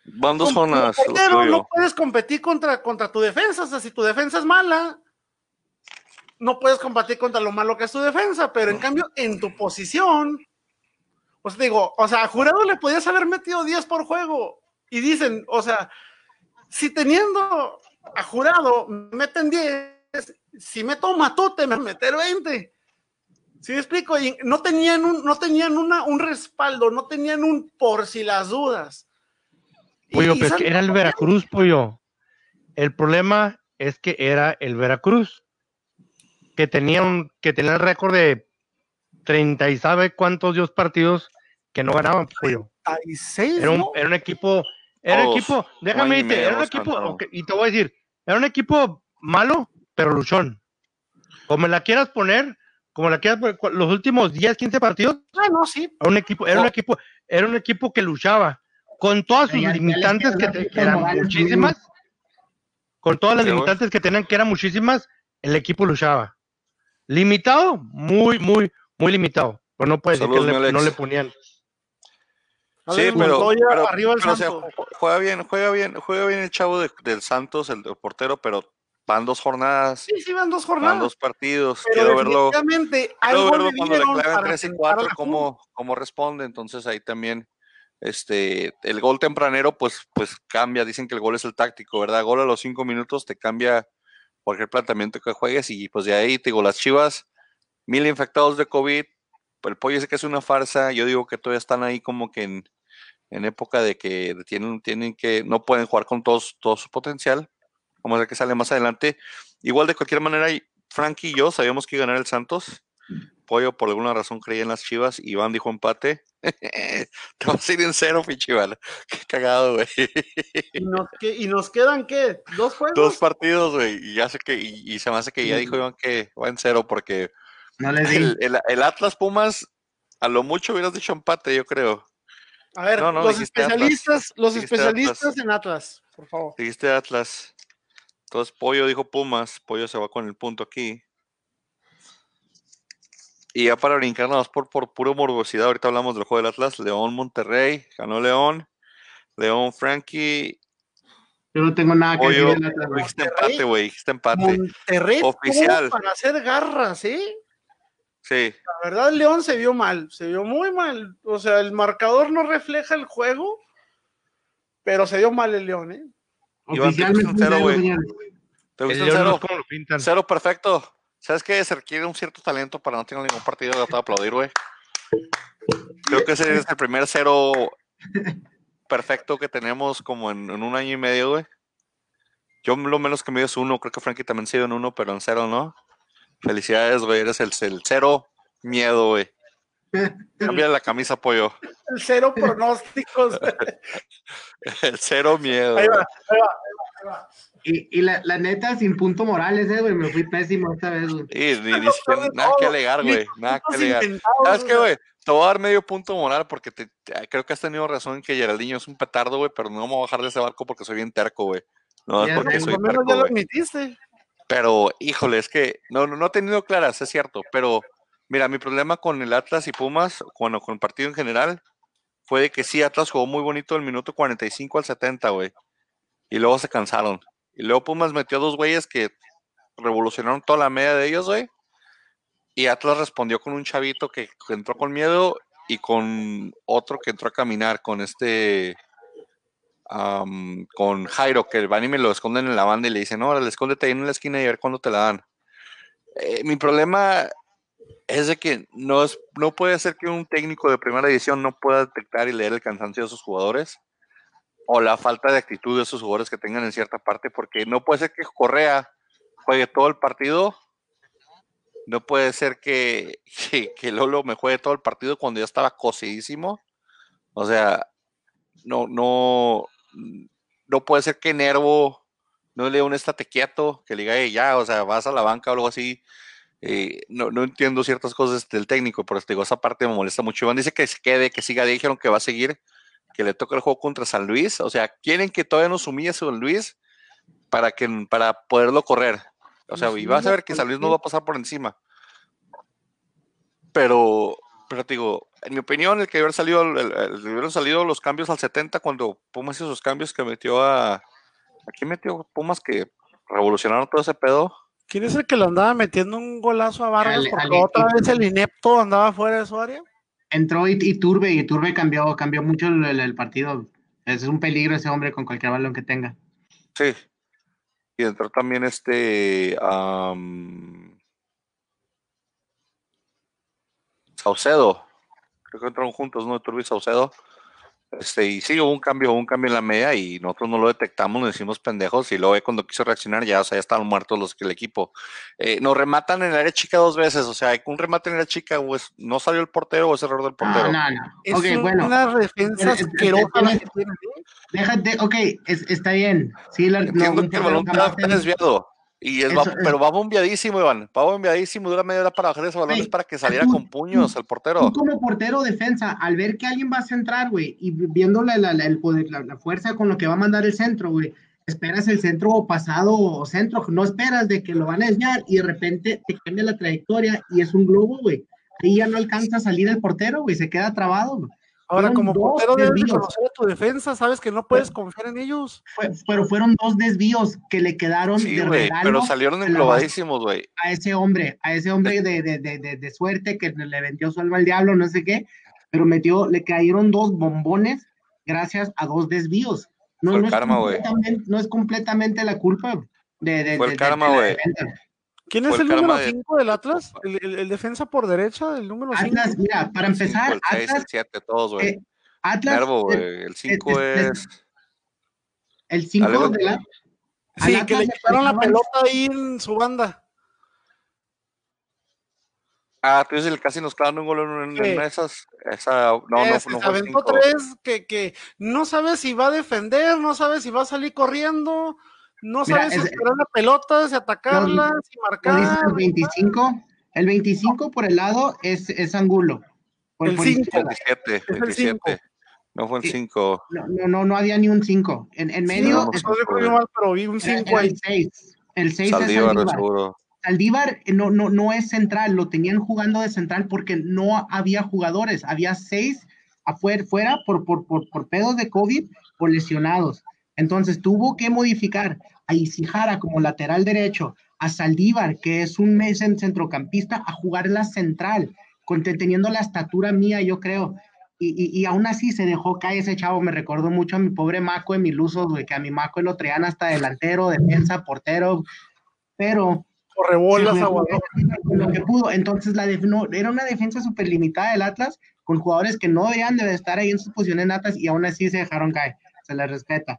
Van dos jornadas. portero no puedes competir contra, contra tu defensa. O sea, si tu defensa es mala, no puedes competir contra lo malo que es tu defensa. Pero en cambio, en tu posición, pues digo, o sea, a Jurado le podías haber metido 10 por juego. Y dicen, o sea, si teniendo a Jurado me meten 10, si meto a Matute me van a meter 20. ¿Sí explico? Y no tenían, un, no tenían una, un respaldo, no tenían un por si las dudas. Pollo, y pero es que ¿sabes era el? Veracruz, pollo. El problema es que era el Veracruz. Que tenía un, que tenía el récord de 30 y sabe cuántos Dios partidos que no ganaban, pollo. 36, Era un, ¿no? era un equipo, era Todos, equipo, déjame medio era un equipo, y te voy a decir, era un equipo malo, pero luchón. Como la quieras poner, como la poner, cu- los últimos 10, 15 partidos, Ah, no, sí. era un equipo, era un Oh. equipo, era un equipo que luchaba con todas sus limitantes que, te- que eran muchísimas, con todas las limitantes que tenían, que eran muchísimas, el equipo luchaba. Limitado, muy, muy, muy limitado. Pero no puede decir que le- no le ponían. Sí, pero, pero- arriba el pero, o sea, juega bien, juega bien, juega bien el chavo de- del Santos, el, el portero, pero van dos jornadas, Sí, sí, van dos van jornadas. dos partidos. pero Quiero verlo, quiero verlo cuando le para 3 y sentar a 4, la cómo, cómo responde. Entonces ahí también, este, el gol tempranero, pues, pues cambia. Dicen que el gol es el táctico, ¿verdad? Gol a los 5 minutos te cambia cualquier planteamiento que juegues y pues de ahí, te digo, las chivas, mil infectados de COVID. El pollo dice que es una farsa. Yo digo que todavía están ahí como que en, en época de que tienen, tienen que, no pueden jugar con todos, todo su potencial. Vamos a ver qué sale más adelante. Igual de cualquier manera, Frankie y yo sabíamos que iba a ganar el Santos. Pollo por alguna razón creía en las Chivas. Iván dijo empate. Te vas a ir en cero, pinche Iván. Qué cagado, güey. ¿Y nos, que- ¿Y nos quedan qué? ¿Dos juegos? Dos partidos, güey. Y ya sé que, y, y se me hace que ya dijo Iván que va en cero porque No les di. el, el- el Atlas Pumas, a lo mucho hubieras dicho empate, yo creo. A ver, No, no, los Atlas. especialistas, los Dijiste especialistas Atlas. en Atlas, por favor. Dijiste Atlas. Entonces Pollo dijo Pumas. Pollo se va con el punto aquí. Y ya para brincarnos por, por puro morbosidad, ahorita hablamos del juego del Atlas. León Monterrey, ganó León. León Frankie. Yo no tengo nada que Pollo. decir. Dijiste empate, güey. Dijiste empate. Monterrey Oficial. para hacer garras, ¿eh? Sí. La verdad, León se vio mal, se vio muy mal. O sea, el marcador no refleja el juego, pero se vio mal el León, ¿eh? Iván, Oficialmente un cero, güey. ¿Te El gusta el León no cero? lo pintan. Cero perfecto. ¿Sabes qué? Se requiere un cierto talento para no tener ningún partido. A aplaudir, güey. Creo que ese es el primer cero perfecto que tenemos como en, en un año y medio, güey. Yo lo menos que me dio es uno. Creo que Frankie también se dio en uno, pero en cero, ¿no? Felicidades, güey. Eres el, el cero miedo, güey. Cambia la camisa, pollo. El cero pronósticos. El cero miedo. Ahí va, ahí va, ahí va. Y, y la, la neta, sin punto Morales, eh, güey. Me fui pésimo esta vez, güey. Y ni, ni siquiera, nada que alegar, güey. Nada que alegar. ¿Sabes qué, güey? Te voy a dar medio punto moral porque te, te- creo que has tenido razón en que Geraldinho es un petardo, güey, pero no me voy a bajar de ese barco porque soy bien terco, güey. No es porque soy lo menos terco, ya lo admitiste. Pero, híjole, es que no, no, no he tenido claras, es cierto. Pero, mira, mi problema con el Atlas y Pumas, bueno, con el partido en general, fue de que sí, Atlas jugó muy bonito del minuto 45 al 70, güey. Y luego se cansaron. Y luego Pumas metió dos güeyes que revolucionaron toda la media de ellos, güey. Y Atlas respondió con un chavito que entró con miedo y con otro que entró a caminar, con este. con Jairo, que van y me lo esconden en la banda y le dicen, no, le escóndete ahí en la esquina y a ver cuándo te la dan. Eh, mi problema es de que no, es, no puede ser que un técnico de primera división no pueda detectar y leer el cansancio de sus jugadores o la falta de actitud de esos jugadores que tengan en cierta parte, porque no puede ser que Correa juegue todo el partido, no puede ser que, que, Lolo me juegue todo el partido cuando ya estaba cocidísimo, o sea, no, no, no puede ser que Nervo no le dé un estate quieto, que le diga, "Ey, ya, o sea, vas a la banca o algo así. Eh, no, no entiendo ciertas cosas del técnico, pero digo, esa parte me molesta mucho. Iván dice que se quede, que siga, dijeron que va a seguir, que le toca el juego contra San Luis. O sea, quieren que todavía nos humille San Luis para, que, para poderlo correr. O sea, y vas a ver que San Luis no va a pasar por encima. pero, pero digo, en mi opinión, el que hubiera salido, el, el- el- hubieran salido los cambios al 70 cuando Pumas hizo esos cambios que metió a. ¿A quién metió Pumas que revolucionaron todo ese pedo? ¿Quién es el que le andaba metiendo un golazo a Vargas? Al- Porque al- otra vez el inepto andaba fuera de su área. Entró y, y Turbe, y Turbe cambió, cambió mucho el, el- el partido. Es un peligro ese hombre con cualquier balón que tenga. Sí. Y entró también este. Saucedo. Creo que entraron juntos, ¿no? Turbi y Saucedo. Este, y sí, hubo un cambio, hubo un cambio en la media y nosotros no lo detectamos, nos hicimos pendejos y luego cuando quiso reaccionar ya, o sea, ya estaban muertos los que el equipo. Eh, nos rematan en el área chica dos veces, o sea, hay un remate en el área chica, pues no salió el portero o es error del portero. No, no, no. Es Ok, un- bueno. una defensa asquerosa ¿eh? Déjate, ok, es- está bien. Sí, la, Entiendo que el balón desviado. Y es, Eso va- es- pero va bombeadísimo, Iván. Va bombeadísimo, dura media hora para bajar ese balón, Güey, es para que saliera tú- con puños el portero. Tú como portero defensa, al ver que alguien va a centrar, güey, y viendo la, la- la- el poder, la, la fuerza con lo que va a mandar el centro, güey, esperas el centro pasado o centro, no esperas de que lo van a desviar y de repente te cambia la trayectoria y es un globo, güey. Ahí ya no alcanza a salir el portero, güey, se queda trabado. güey. Ahora, como portero debes conocer a tu defensa, sabes que no puedes confiar en ellos. Fue- pero fueron dos desvíos que le quedaron Sí, de güey, regalo pero salieron englobadísimos, güey. a ese hombre, a ese hombre de, de, de, de, de suerte que le vendió su alma al diablo, no sé qué, pero metió, le cayeron dos bombones gracias a dos desvíos. No, Fue el no, karma, es no es completamente la culpa de, de, Fue el karma, güey. ¿Quién es el número karma de- 5 del Atlas? El, el- el defensa por derecha, el número 5. Atlas, mira, para empezar, el 6, Atlas, el 7, todos, güey. eh, Atlas, Nervo. El 5 es- es. el 5 Algo- de la... Sí, al que le Atlas quitaron la pelota ahí en su banda. Ah, tú dices el casi nos clavan un gol en, en- esas. Esa, no, no, Ese, no el aventó 5. tres que, que no sabe si va a defender, no sabe si va a salir corriendo, no Mira, sabe si es- esperar la pelota, si atacarla, si Lo marcar. dices el 25, el 25 por el lado es, es Angulo. Por- El por cinco. izquierda. 27, el 27. No fue el Sí. 5. No, no, no, no había ni un 5. En, en medio no, es- No recuerdo mal, pero vi un era- 5 era ahí. el 6. El 6 es Saldívar, Saldívar. seguro. Saldívar eh, no, no, no es central, lo tenían jugando de central porque no había jugadores. Había 6 afuera, fuera por, por, por, por pedos de COVID o lesionados. Entonces tuvo que modificar a Isijara como lateral derecho, a Saldívar, que es un mes en centrocampista, a jugar la central, teniendo la estatura mía, yo creo. Y, y, y aún así se dejó caer ese chavo. Me recordó mucho a mi pobre Maco de Milusos, güey, que a mi Maco lo traían hasta delantero, defensa, portero. Pero Correbolas, lo que pudo. Entonces, la no, era una defensa súper limitada del Atlas, con jugadores que no deberían de estar ahí en sus posiciones natas y aún así se dejaron caer. Se les respeta.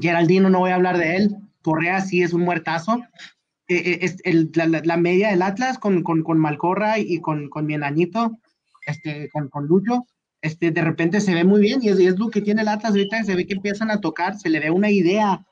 Geraldino, no voy a hablar de él. Correa sí es un muertazo. Eh, eh, es la, media del Atlas con, con, con Malcorra y con, con mi enañito, este, con, con Lucho, este, de repente se ve muy bien y es, y es lo que tiene el Atlas ahorita, se ve que empiezan a tocar, se le ve una idea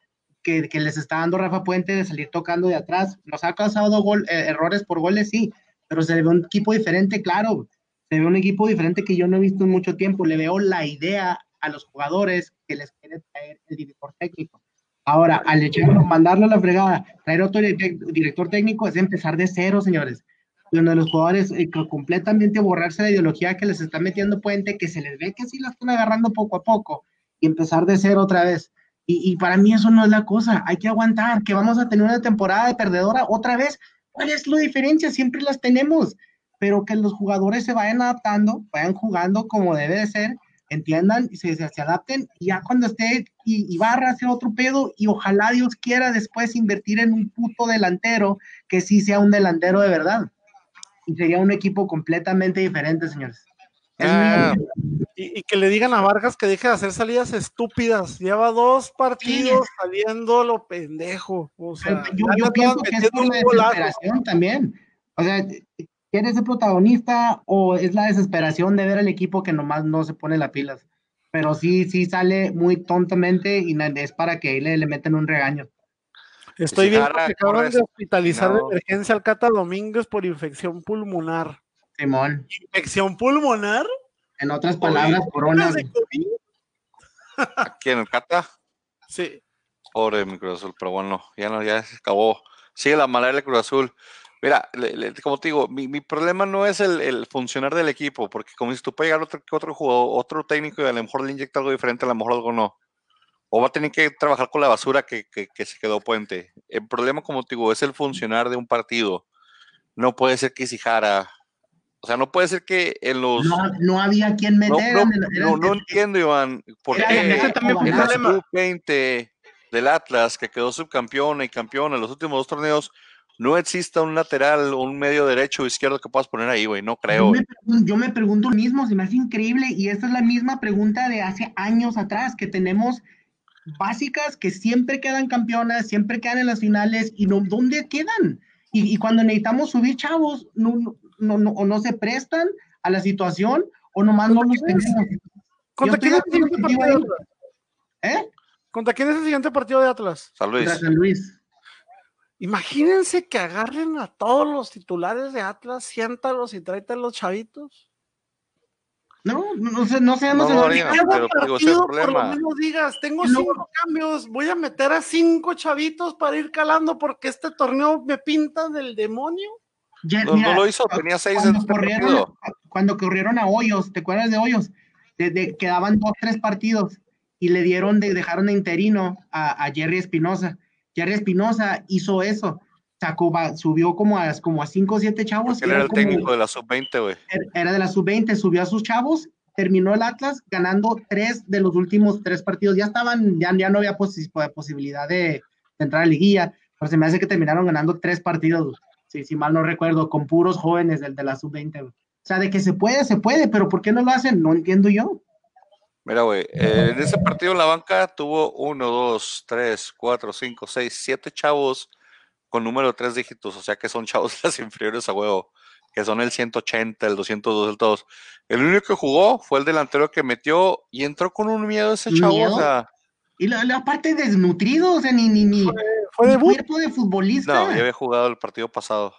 que, que les está dando Rafa Puente de salir tocando de atrás. Nos ha causado gol, eh, errores por goles, sí, pero se ve un equipo diferente, claro. Se ve un equipo diferente que yo no he visto en mucho tiempo. Le veo la idea a los jugadores que les quiere traer el director técnico. Ahora, al echarlo, mandarlo a la fregada, traer otro direct- director técnico es empezar de cero, señores. Donde los jugadores eh, co- completamente borrarse la ideología que les está metiendo Puente, que se les ve que sí la están agarrando poco a poco, y empezar de cero otra vez. Y, y para mí eso no es la cosa. Hay que aguantar, que vamos a tener una temporada de perdedora otra vez. ¿Cuál es la diferencia? Siempre las tenemos. Pero que los jugadores se vayan adaptando, vayan jugando como debe de ser, entiendan, y se, se, se adapten. Y ya cuando esté y, y barra hacer otro pedo, y ojalá Dios quiera después invertir en un puto delantero que sí sea un delantero de verdad. Y sería un equipo completamente diferente, señores. Es Ah, Y, y que le digan a Vargas que deje de hacer salidas estúpidas. Lleva dos partidos saliendo lo pendejo. O sea, yo, pienso que es por la desesperación también. O sea, ¿eres el protagonista o es la desesperación de ver al equipo que nomás no se pone las pilas? Pero sí, sí sale muy tontamente y es para que ahí le, le meten un regaño. Estoy Si viendo que acaban de hospitalizar no. de emergencia al Cata Domínguez por infección pulmonar. Simón, ¿Infección pulmonar? en otras palabras, corona. ¿De aquí en el Cata. Sí. Pobre mi Cruz Azul, pero bueno, ya no, ya se acabó. Sigue la malaria del Cruz Azul. Mira, le- le- como te digo, mi, mi problema no es el, el funcionar del equipo, porque como dices, tú puede llegar otro, otro jugador, otro técnico y a lo mejor le inyecta algo diferente, a lo mejor algo no. O va a tener que trabajar con la basura que, que- que se quedó puente. El problema, como te digo, es el funcionar de un partido. No puede ser que Isijara, o sea, no puede ser que en los... No, no había quien No, meter. no, eran- eran- no, no entiendo, Iván, por era- qué ese también fue la problema. sub-20 del Atlas, que quedó subcampeón y campeón en los últimos dos torneos, no exista un lateral o un medio derecho o izquierdo que puedas poner ahí, güey. No Yo creo. me, pregun- yo me pregunto lo mismo, se me hace increíble y esta es la misma pregunta de hace años atrás, que tenemos básicas que siempre quedan campeonas, siempre quedan en las finales y no, ¿dónde quedan? Y, y cuando necesitamos subir chavos, no, no, no, no- o no se prestan a la situación o nomás no los tenemos. ¿Contra Yo quién es el siguiente partido de Atlas? ¿Eh? ¿Contra quién es el siguiente partido de Atlas? San Luis. Contra San Luis. Imagínense que agarren a todos los titulares de Atlas, siéntalos y tráete a los chavitos. No, no, no sé, no seamos No pero es el partido, por lo menos digas, tengo cinco cambios, voy a meter a cinco chavitos para ir calando porque este torneo me pinta del demonio. Ya- No, mira, lo hizo, tenía seis en cuando este corrieron, partido. cuando corrieron a Hoyos, ¿te acuerdas de Hoyos? De, de- quedaban dos, tres partidos y le dieron, de, dejaron de interino a, a Jerry Espinosa. Jerry Espinosa hizo eso, sacó, subió como a, como a cinco o siete chavos. Él era era el como- técnico de la sub-20, güey. era de la sub-20, subió a sus chavos, terminó el Atlas ganando tres de los últimos tres partidos. Ya estaban, ya, ya no había posi- posibilidad de, de entrar a liguilla, pero se me hace que terminaron ganando tres partidos, si, si mal no recuerdo, con puros jóvenes del de la sub-20. güey. O sea, de que se puede, se puede, pero ¿por qué no lo hacen? No entiendo yo. Mira, güey, eh, en ese partido en la banca tuvo uno, dos, tres, cuatro, cinco, seis, siete chavos con número de tres dígitos, o sea que son chavos de las inferiores a huevo, que son el 180, el 202, el todos. El único que jugó fue el delantero que metió y entró con un miedo ese chavo, ¿Miedo? o sea, Y la, la parte desnutrido, o sea, ni, ni, ni, Fue ni cuerpo de futbolista. no, ya había jugado el partido pasado.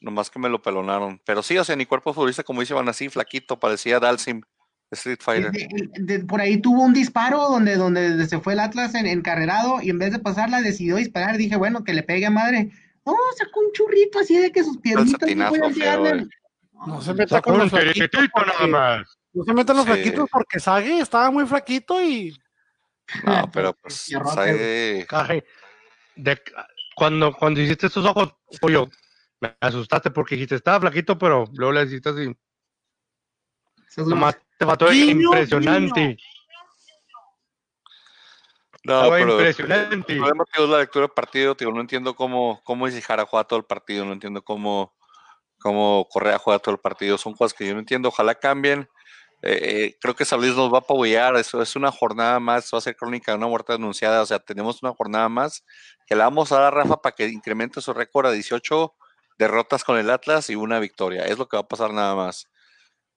Nomás que me lo pelonaron. Pero sí, o sea, ni cuerpo de futbolista, como dice Van así, flaquito, parecía Dalsim, Street Fighter. De- de- de- por ahí tuvo un disparo donde, donde se fue el Atlas en, encarrerado y en vez de pasarla decidió disparar. Dije, bueno, que le pegue a madre. No, sacó un churrito así de que sus piernitas no. No se meta con los flaquitos. nada más. No se metan los Sí. flaquitos porque Sague estaba muy flaquito y No, pero pues, Caje. De- cuando, cuando hiciste esos ojos, pollo, me asustaste porque dijiste, estaba flaquito, pero luego le hiciste así. Nomás te faltó el Guiño, impresionante. No, Estaba pero impresionante. el problema tío, es la lectura del partido, tío. No entiendo cómo, cómo Isijara juega todo el partido, no entiendo cómo, cómo Correa juega todo el partido. Son cosas que yo no entiendo. Ojalá cambien. Eh, eh, creo que San Luis nos va a apoyar. Eso es una jornada más. Va a ser crónica de una muerte anunciada. O sea, tenemos una jornada más que la vamos a dar a Rafa para que incremente su récord a 18 derrotas con el Atlas y una victoria. Es lo que va a pasar nada más.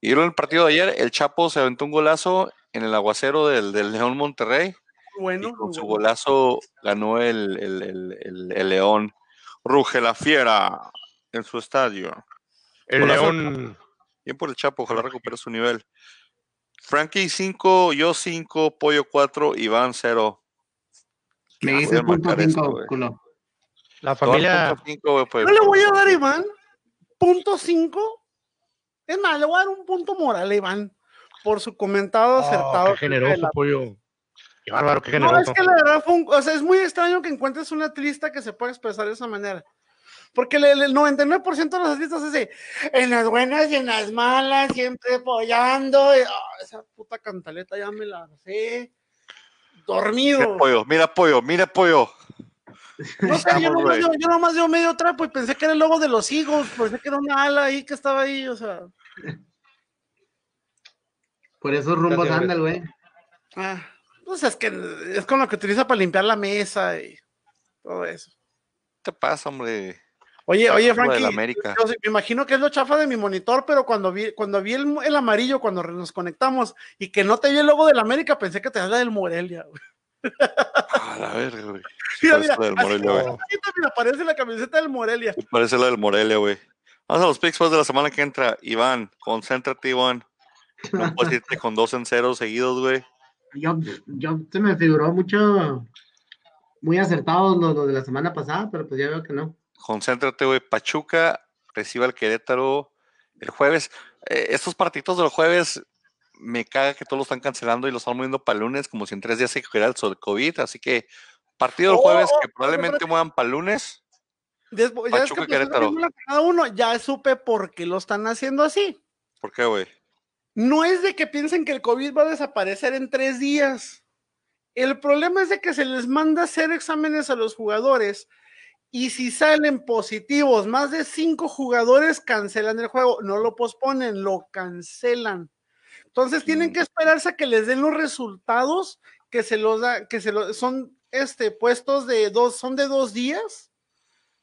Y en el partido de ayer, el Chapo se aventó un golazo en el aguacero del, del León Monterrey. bueno. Y con su golazo ganó el, el- el- el- el León. Ruge la fiera en su estadio. El Golazo. león. Bien por el Chapo, ojalá recupere su nivel. Frankie 5, yo 5, Pollo 4, Iván 0. Me Ah, a punto marcar esto, cinco, güey. culo. La familia. pues. Yo le voy a dar Iván punto cinco. Es más, le voy a dar un punto moral Iván por su comentado Oh, acertado. qué acerca de generoso, la- pollo. Qué bárbaro, qué No, generoso. es que la verdad fue un- o sea, es muy extraño que encuentres un atlista que se pueda expresar de esa manera. Porque el, el 99% de los atlistas es en las buenas y en las malas, siempre apoyando. y, ah, esa puta cantaleta ya me la sé. Mira Dormido. pollo, mira pollo, mira pollo. No sé, yo nomás, yo nomás dio medio trapo y pensé que era el logo de los Eagles, pensé que era una ala ahí que estaba ahí, o sea. Por esos rumbos anda el güey. Ah, pues es que es con lo que utiliza para limpiar la mesa y todo eso. ¿Qué te pasa, hombre? Oye, oye, Frankie, la América. yo sí- me imagino que es lo chafa de mi monitor, pero cuando vi, cuando vi el, el amarillo, cuando nos conectamos y que no te vi el logo de la América, pensé que te das la del Morelia. güey. A la verga, güey. Mira, Parece mira, la del así Morelia, güey. mira, parece la camiseta del Morelia. Parece la del Morelia, güey. Vamos a los picks pues, de la semana que entra. Iván, concéntrate, Iván. No puedes irte con dos en cero seguidos, güey. Yo, yo se me figuró mucho, muy acertados los, los de la semana pasada, pero pues ya veo que no. concéntrate, güey. Pachuca recibe al Querétaro el jueves. Eh, estos partidos del jueves me caga que todos lo están cancelando y lo están moviendo para el lunes, como si en tres días se cogiera el COVID. Así que partido del Oh, jueves oh, que probablemente muevan para el lunes. Después, ya es que Querétaro. cada uno, ya supe por qué lo están haciendo así. ¿Por qué, güey? No es de que piensen que el COVID va a desaparecer en tres días. El problema es de que se les manda hacer exámenes a los jugadores y si salen positivos, más de cinco jugadores cancelan el juego, no lo posponen, lo cancelan. Entonces tienen que esperarse a que les den los resultados que se los da, que se lo, son este puestos de dos, son de dos días.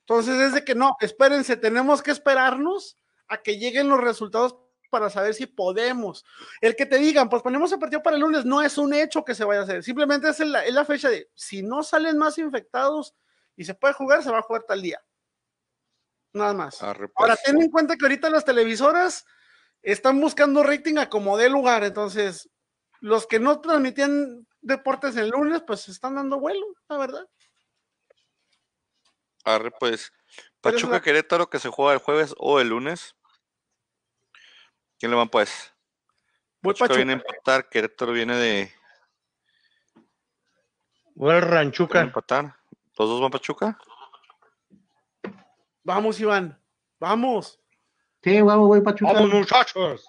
Entonces es de que no, espérense, tenemos que esperarnos a que lleguen los resultados para saber si podemos. El que te digan, pues ponemos el partido para el lunes, no es un hecho que se vaya a hacer. Simplemente es la, es la fecha de si no salen más infectados y se puede jugar, se va a jugar tal día. Nada más. Ahora, ten en cuenta que ahorita las televisoras están buscando rating a como dé lugar. Entonces, los que no transmitían deportes el lunes, pues se están dando vuelo, la verdad. Arre, pues. Pachuca la- Querétaro que se juega el jueves o el lunes. ¿Quién le van, pues? Voy Pachuca Pachuca. viene a empatar, Querétaro viene de, Voy al de Ranchuca. empatar. ¿Los dos van Pachuca? Vamos, Iván. Vamos. Sí, huevo, güey, Pachuca. Vamos, muchachos.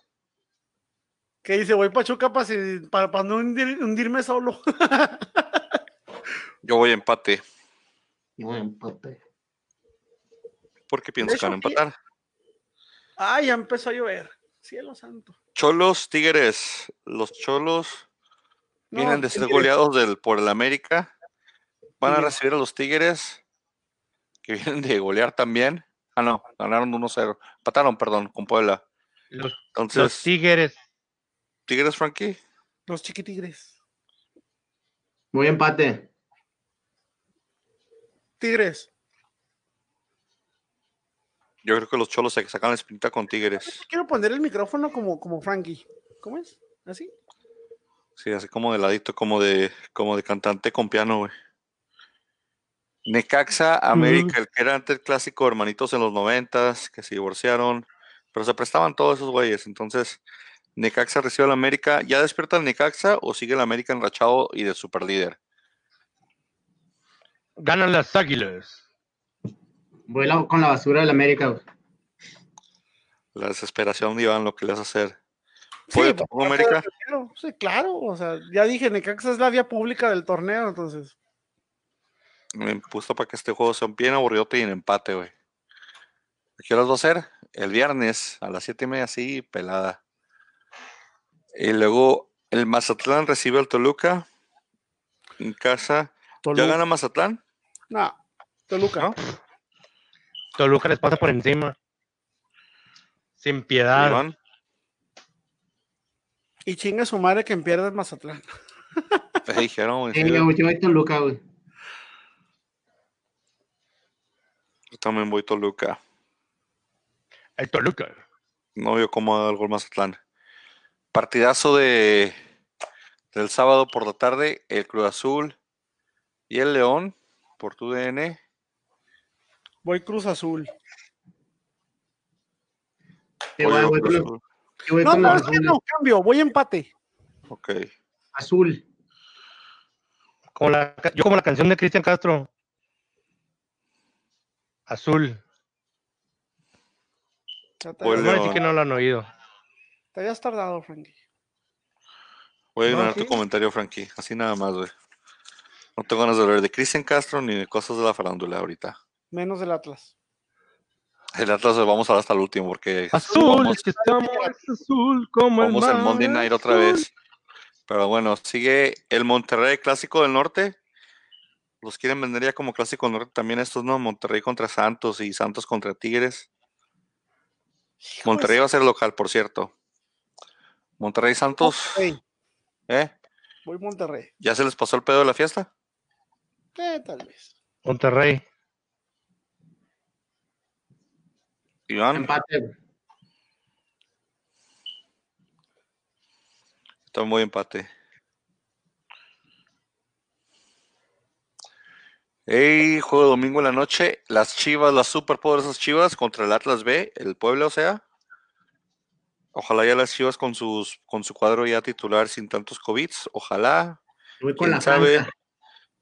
¿Qué dice? Voy Pachuca para, para, para no hundir- hundirme solo. Yo voy a empate. Y voy a empate. ¿Por qué piensas que van a empatar? Ah, ya empezó a llover. Cielo santo. Cholos, Tigres. Los Cholos No, vienen de ser Tigres. goleados del, por el América. Van a recibir a los Tigres, que vienen de golear también. Ah, no, ganaron 1-0. Empataron, perdón, con Puebla. Los, Entonces, los Tigres. Tigres, Frankie. Los chiquitigres. Voy a empate. Tigres. Yo creo que los Cholos se sacan la espinita con Tigres. Quiero poner el micrófono como, como Frankie. ¿Cómo es? ¿Así? Sí, así como de ladito, como de, como de cantante con piano, güey. Necaxa, América, el que era antes el clásico hermanitos en los noventas, que se divorciaron, pero se prestaban todos esos güeyes. Entonces, Necaxa recibe al América. ¿Ya despierta el Necaxa o sigue el América enrachado y de superlíder? Ganan las Águilas. Voy la- con la basura del América, güey. La desesperación de Iván, lo que le hace hacer. Sí, ¿Puede pues, tampoco ya América? fue. Sí, claro. O sea, ya dije, Necaxa es la vía pública del torneo, entonces. Me puso para que este juego sea un bien aburridote y en empate, güey. ¿A qué horas va a ser? El viernes a las siete y media, sí, pelada. Y luego el Mazatlán recibe al Toluca en casa. ¿Ya Toluca. gana Mazatlán? No, Toluca. ¿No? Toluca les pasa por encima. Sin piedad. Iván. Y chinga su madre que pierde el Mazatlán. Te dijeron, güey, Sí, güey, yo voy Toluca, güey. Yo también voy Toluca. El Toluca. No veo cómo da algo el Mazatlán. Partidazo de del sábado por la tarde, el Cruz Azul y el León por tu DN. Voy Cruz Azul. Voy Cruz Azul. voy No, no, es que no, cambio, voy empate. Ok. Azul. Como la, yo como la canción de Cristian Castro. Azul. Ya te, Voy Vamos a decir León. que no lo han oído. te habías tardado, Frankie. Voy a No, ignorar tu comentario, Frankie. Así nada más, güey. No tengo ganas de hablar de Cristian Castro ni de cosas de la farándula ahorita. Menos del Atlas. El Atlas vamos a hablar hasta el último porque Azul, vamos, es que estamos es azul como el vamos en mar Monday Night otra azul. vez. Pero bueno, sigue el Monterrey Clásico del Norte. Los quieren vender ya como Clásico Norte también estos, ¿no? Monterrey contra Santos y Santos contra Tigres. Monterrey va a ser local, por cierto. Monterrey Santos, Monterrey, ¿eh? voy Monterrey. ¿Ya se les pasó el pedo de la fiesta? Eh, tal vez. Monterrey. Iván, Empate, está muy empate. Hey, juego domingo en la noche. Las Chivas, las superpoderosas Chivas contra el Atlas B, el pueblo, o sea. Ojalá ya las Chivas con sus con su cuadro ya titular sin tantos COVID. Ojalá. Voy con ¿Quién la sabe? franja.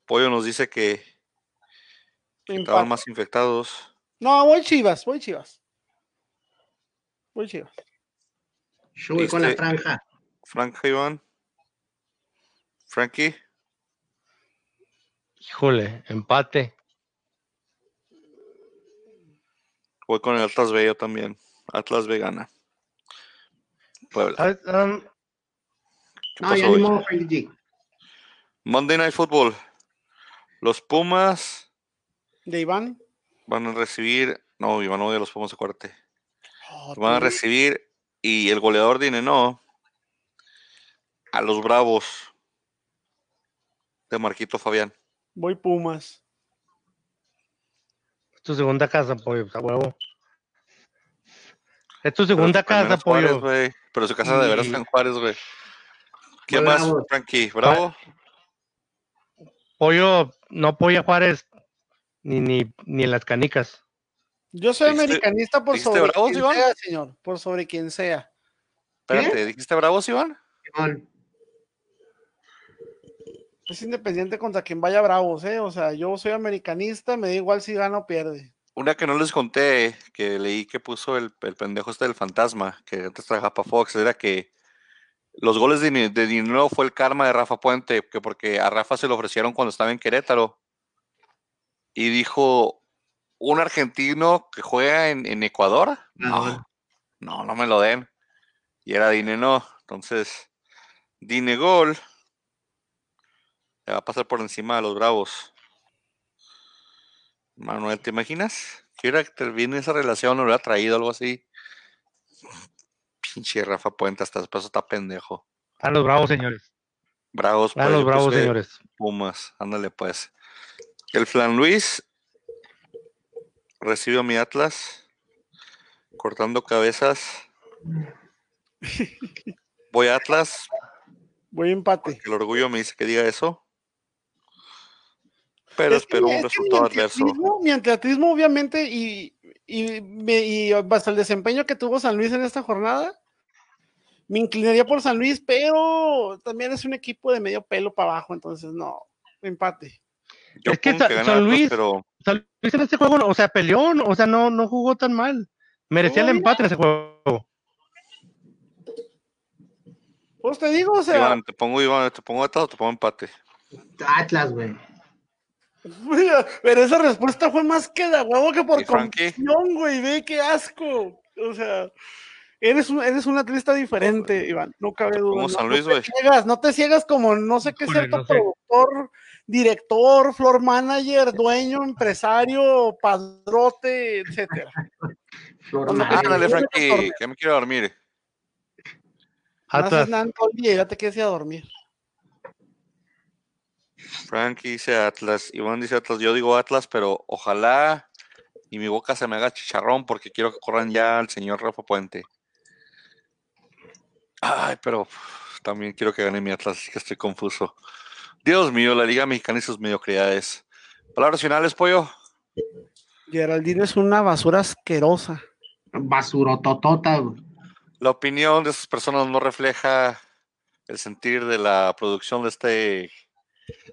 Pollo nos dice que estaban Empate. más infectados. No, voy Chivas, voy Chivas. Voy Chivas. Yo voy con la franja. Frank Iván. Frankie. Híjole, empate. Voy con el Atlas B yo también. Atlas B gana. Puebla. Um, ¿Qué No, pasó ya ni hoy? modo, Frankie G. Monday Night Football. Los Pumas De Iván. van a recibir. No, Iván odia a los Pumas, acuérdate. Oh, Van a recibir. Y el goleador de no a los Bravos de Marquito Fabián. Voy Pumas. es tu segunda casa, pollo, a huevo. Es tu segunda casa, Juárez, pollo. Pero su casa de veras está en Juárez, güey. ¿Qué más, Bravos. Frankie? ¿Bravo? Pollo, no apoya Juárez ni, ni, ni en las canicas. Yo soy ¿Dijiste- americanista por sobre Bravos, quien Iván? sea, señor. Por sobre quien sea. Espérate, ¿dijiste Bravos, Iván? Simón. Es independiente contra quien vaya Bravos, ¿eh? O sea, yo soy americanista, me da igual si gana o pierde. Una que no les conté, que leí que puso el, el pendejo este del fantasma, que antes trabajaba para Fox, era que los goles de, de dinero fue el karma de Rafa Puente, que porque a Rafa se lo ofrecieron cuando estaba en Querétaro. Y dijo, un argentino que juega en, en Ecuador, no, no, no me lo den. Y era Dineno, entonces, Dinegol le va a pasar por encima de los Bravos. Manuel, ¿te imaginas? Que hubiera terminado esa relación, lo hubiera traído algo así. Pinche Rafa Puente, hasta después está pendejo. A los bravos, señores. Bravos, A pues, los yo bravos, señores. Pumas, ándale pues. El Flan Luis recibe a mi Atlas, cortando cabezas. Voy a Atlas, Voy empate. el orgullo me dice que diga eso. Pero Es que un es que mi resultado adverso. Mi atletismo, obviamente, y, y, me- y hasta el desempeño que tuvo San Luis en esta jornada, me inclinaría por San Luis, pero también es un equipo de medio pelo para abajo, entonces no, empate. Yo Es que San Luis- pero San Luis en este juego, o sea, peleó, o sea, no, no jugó tan mal. Merecía el empate en ese juego. Pues te digo, o sea, Iván, te pongo Iván, te pongo Atlas o te pongo empate. Atlas, güey. pero esa respuesta fue más que de huevo que por convicción, güey, ve qué asco. O sea, eres un, eres un atleta diferente, Iván, no cabe duda. Como no, te ciegas, no te ciegas como no sé qué cierto no sé. productor, director, floor manager, dueño, empresario, padrote, etcétera. Ándale, Frankie, que me quiero dormir. No haces nada en todo el día, ya te quieres ir a dormir. Frankie dice Atlas, Iván dice Atlas, yo digo Atlas, pero ojalá y mi boca se me haga chicharrón porque quiero que corran ya al señor Rafa Puente. Ay, pero también quiero que gane mi Atlas, así que estoy confuso. Dios mío, la Liga Mexicana y sus mediocridades. Palabras finales, pollo. Geraldine es una basura asquerosa. Basurototota. La opinión de esas personas no refleja el sentir de la producción de este,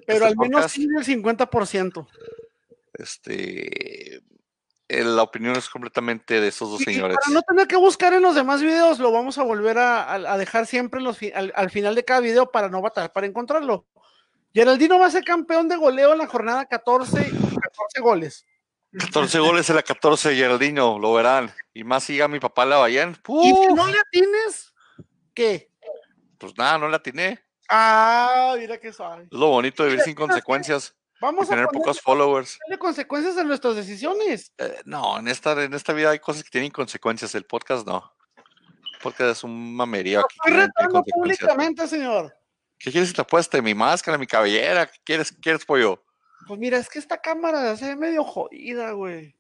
Pero Este al menos podcast- tiene el 50%. este, eh, la opinión es completamente de esos dos Y- y señores. para no tener que buscar en los demás videos, lo vamos a volver a, a- a dejar siempre los al, al final de cada video para no batallar para encontrarlo. Geraldino va a ser campeón de goleo en la jornada 14 y 14 goles. 14 goles en la 14, Geraldino, lo verán. Y más siga mi papá Lavallén. Y si ¡Uf! no le atines, ¿qué? Pues nada, no la atiné. Ah, mira qué suave. Es lo bonito de vivir sin consecuencias y Vamos a tener ponerle pocos followers. consecuencias a nuestras decisiones. Eh, no, en esta, en esta vida hay cosas que tienen consecuencias. El podcast no. El podcast es un mamerío aquí. Estoy que tiene retando públicamente, señor. ¿Qué quieres que te apueste? ¿Mi máscara, mi cabellera? ¿Qué quieres, qué quieres, pollo? Pues mira, es que esta cámara se ve medio jodida, güey.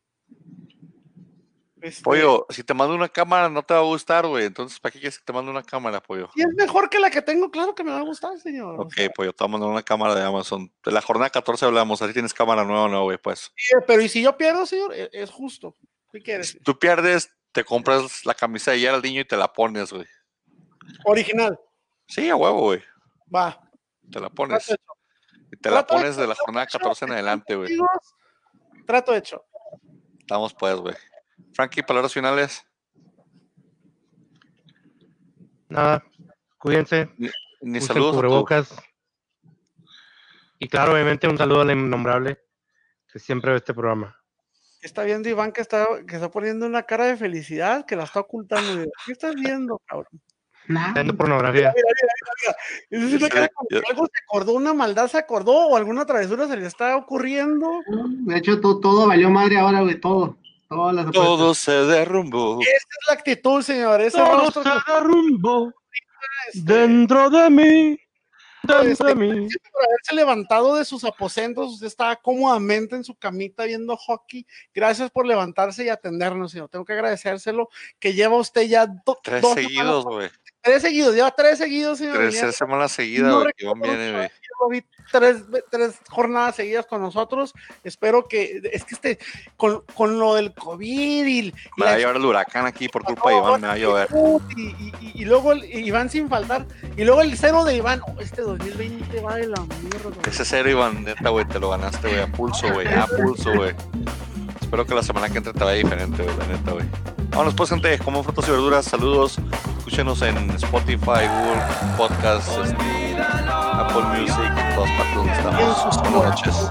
Este, Pollo, si te mando una cámara no te va a gustar, güey. Entonces, ¿para qué quieres que te mande una cámara, pollo? Y es mejor que la que tengo, claro que me va a gustar, señor. Ok, pollo, te mandar una cámara de Amazon. De la jornada 14 hablamos, así tienes cámara nueva o no, güey, pues. sí, pero ¿y si yo pierdo, señor? E- Es, justo. ¿Qué quieres? Si tú pierdes, te compras la camisa de Geraldinho y te la pones, güey. Original. Sí, a huevo, güey. Va. Te la pones. Y te la pones de la jornada hecho, 14 en adelante, güey. Trato hecho. Estamos pues, güey. Frankie, palabras finales. Nada, cuídense, Ni usen saludos. cubrebocas. Y claro, obviamente un saludo al innombrable que siempre ve este programa. Está viendo Iván que está, que está poniendo una cara de felicidad que la está ocultando. ¿Qué estás viendo, cabrón? Viendo pornografía. Mira, mira, mira, mira. Es una cara como algo se acordó, una maldad se acordó o alguna travesura se le está ocurriendo. de hecho, to- todo valió madre ahora, güey, todo. Todas las apuestas. Todo se derrumbó. Esa es la actitud, señor. Ese Todo rostro se derrumbó este, dentro de mí, dentro de mí. por haberse levantado de sus aposentos, usted estaba cómodamente en su camita viendo hockey. Gracias por levantarse y atendernos, señor. Tengo que agradecérselo que lleva usted ya do- Tres dos seguidos, güey. Tres seguidos, lleva tres seguidos, señor. Tres, semanas seguidas, no Iván viene, vi tres, tres jornadas seguidas con nosotros. Espero que, es que este, con, con lo del COVID y, y Me va a llevar el huracán aquí por culpa de Iván, me va a llover. y, y- y- y luego el, Iván sin faltar, y luego el cero de Iván, oh, este 2020 va de la mierda. Ese cero, Iván, neta, güey, te lo ganaste, güey, a pulso, güey, a pulso, güey. Espero que la semana que entre te vaya diferente, güey, la neta, güey. Vámonos pues, gente, como frutas y verduras, saludos. Escúchenos en Spotify, Google Podcasts, este, Apple Music, en todas partes donde estamos. Buenas noches.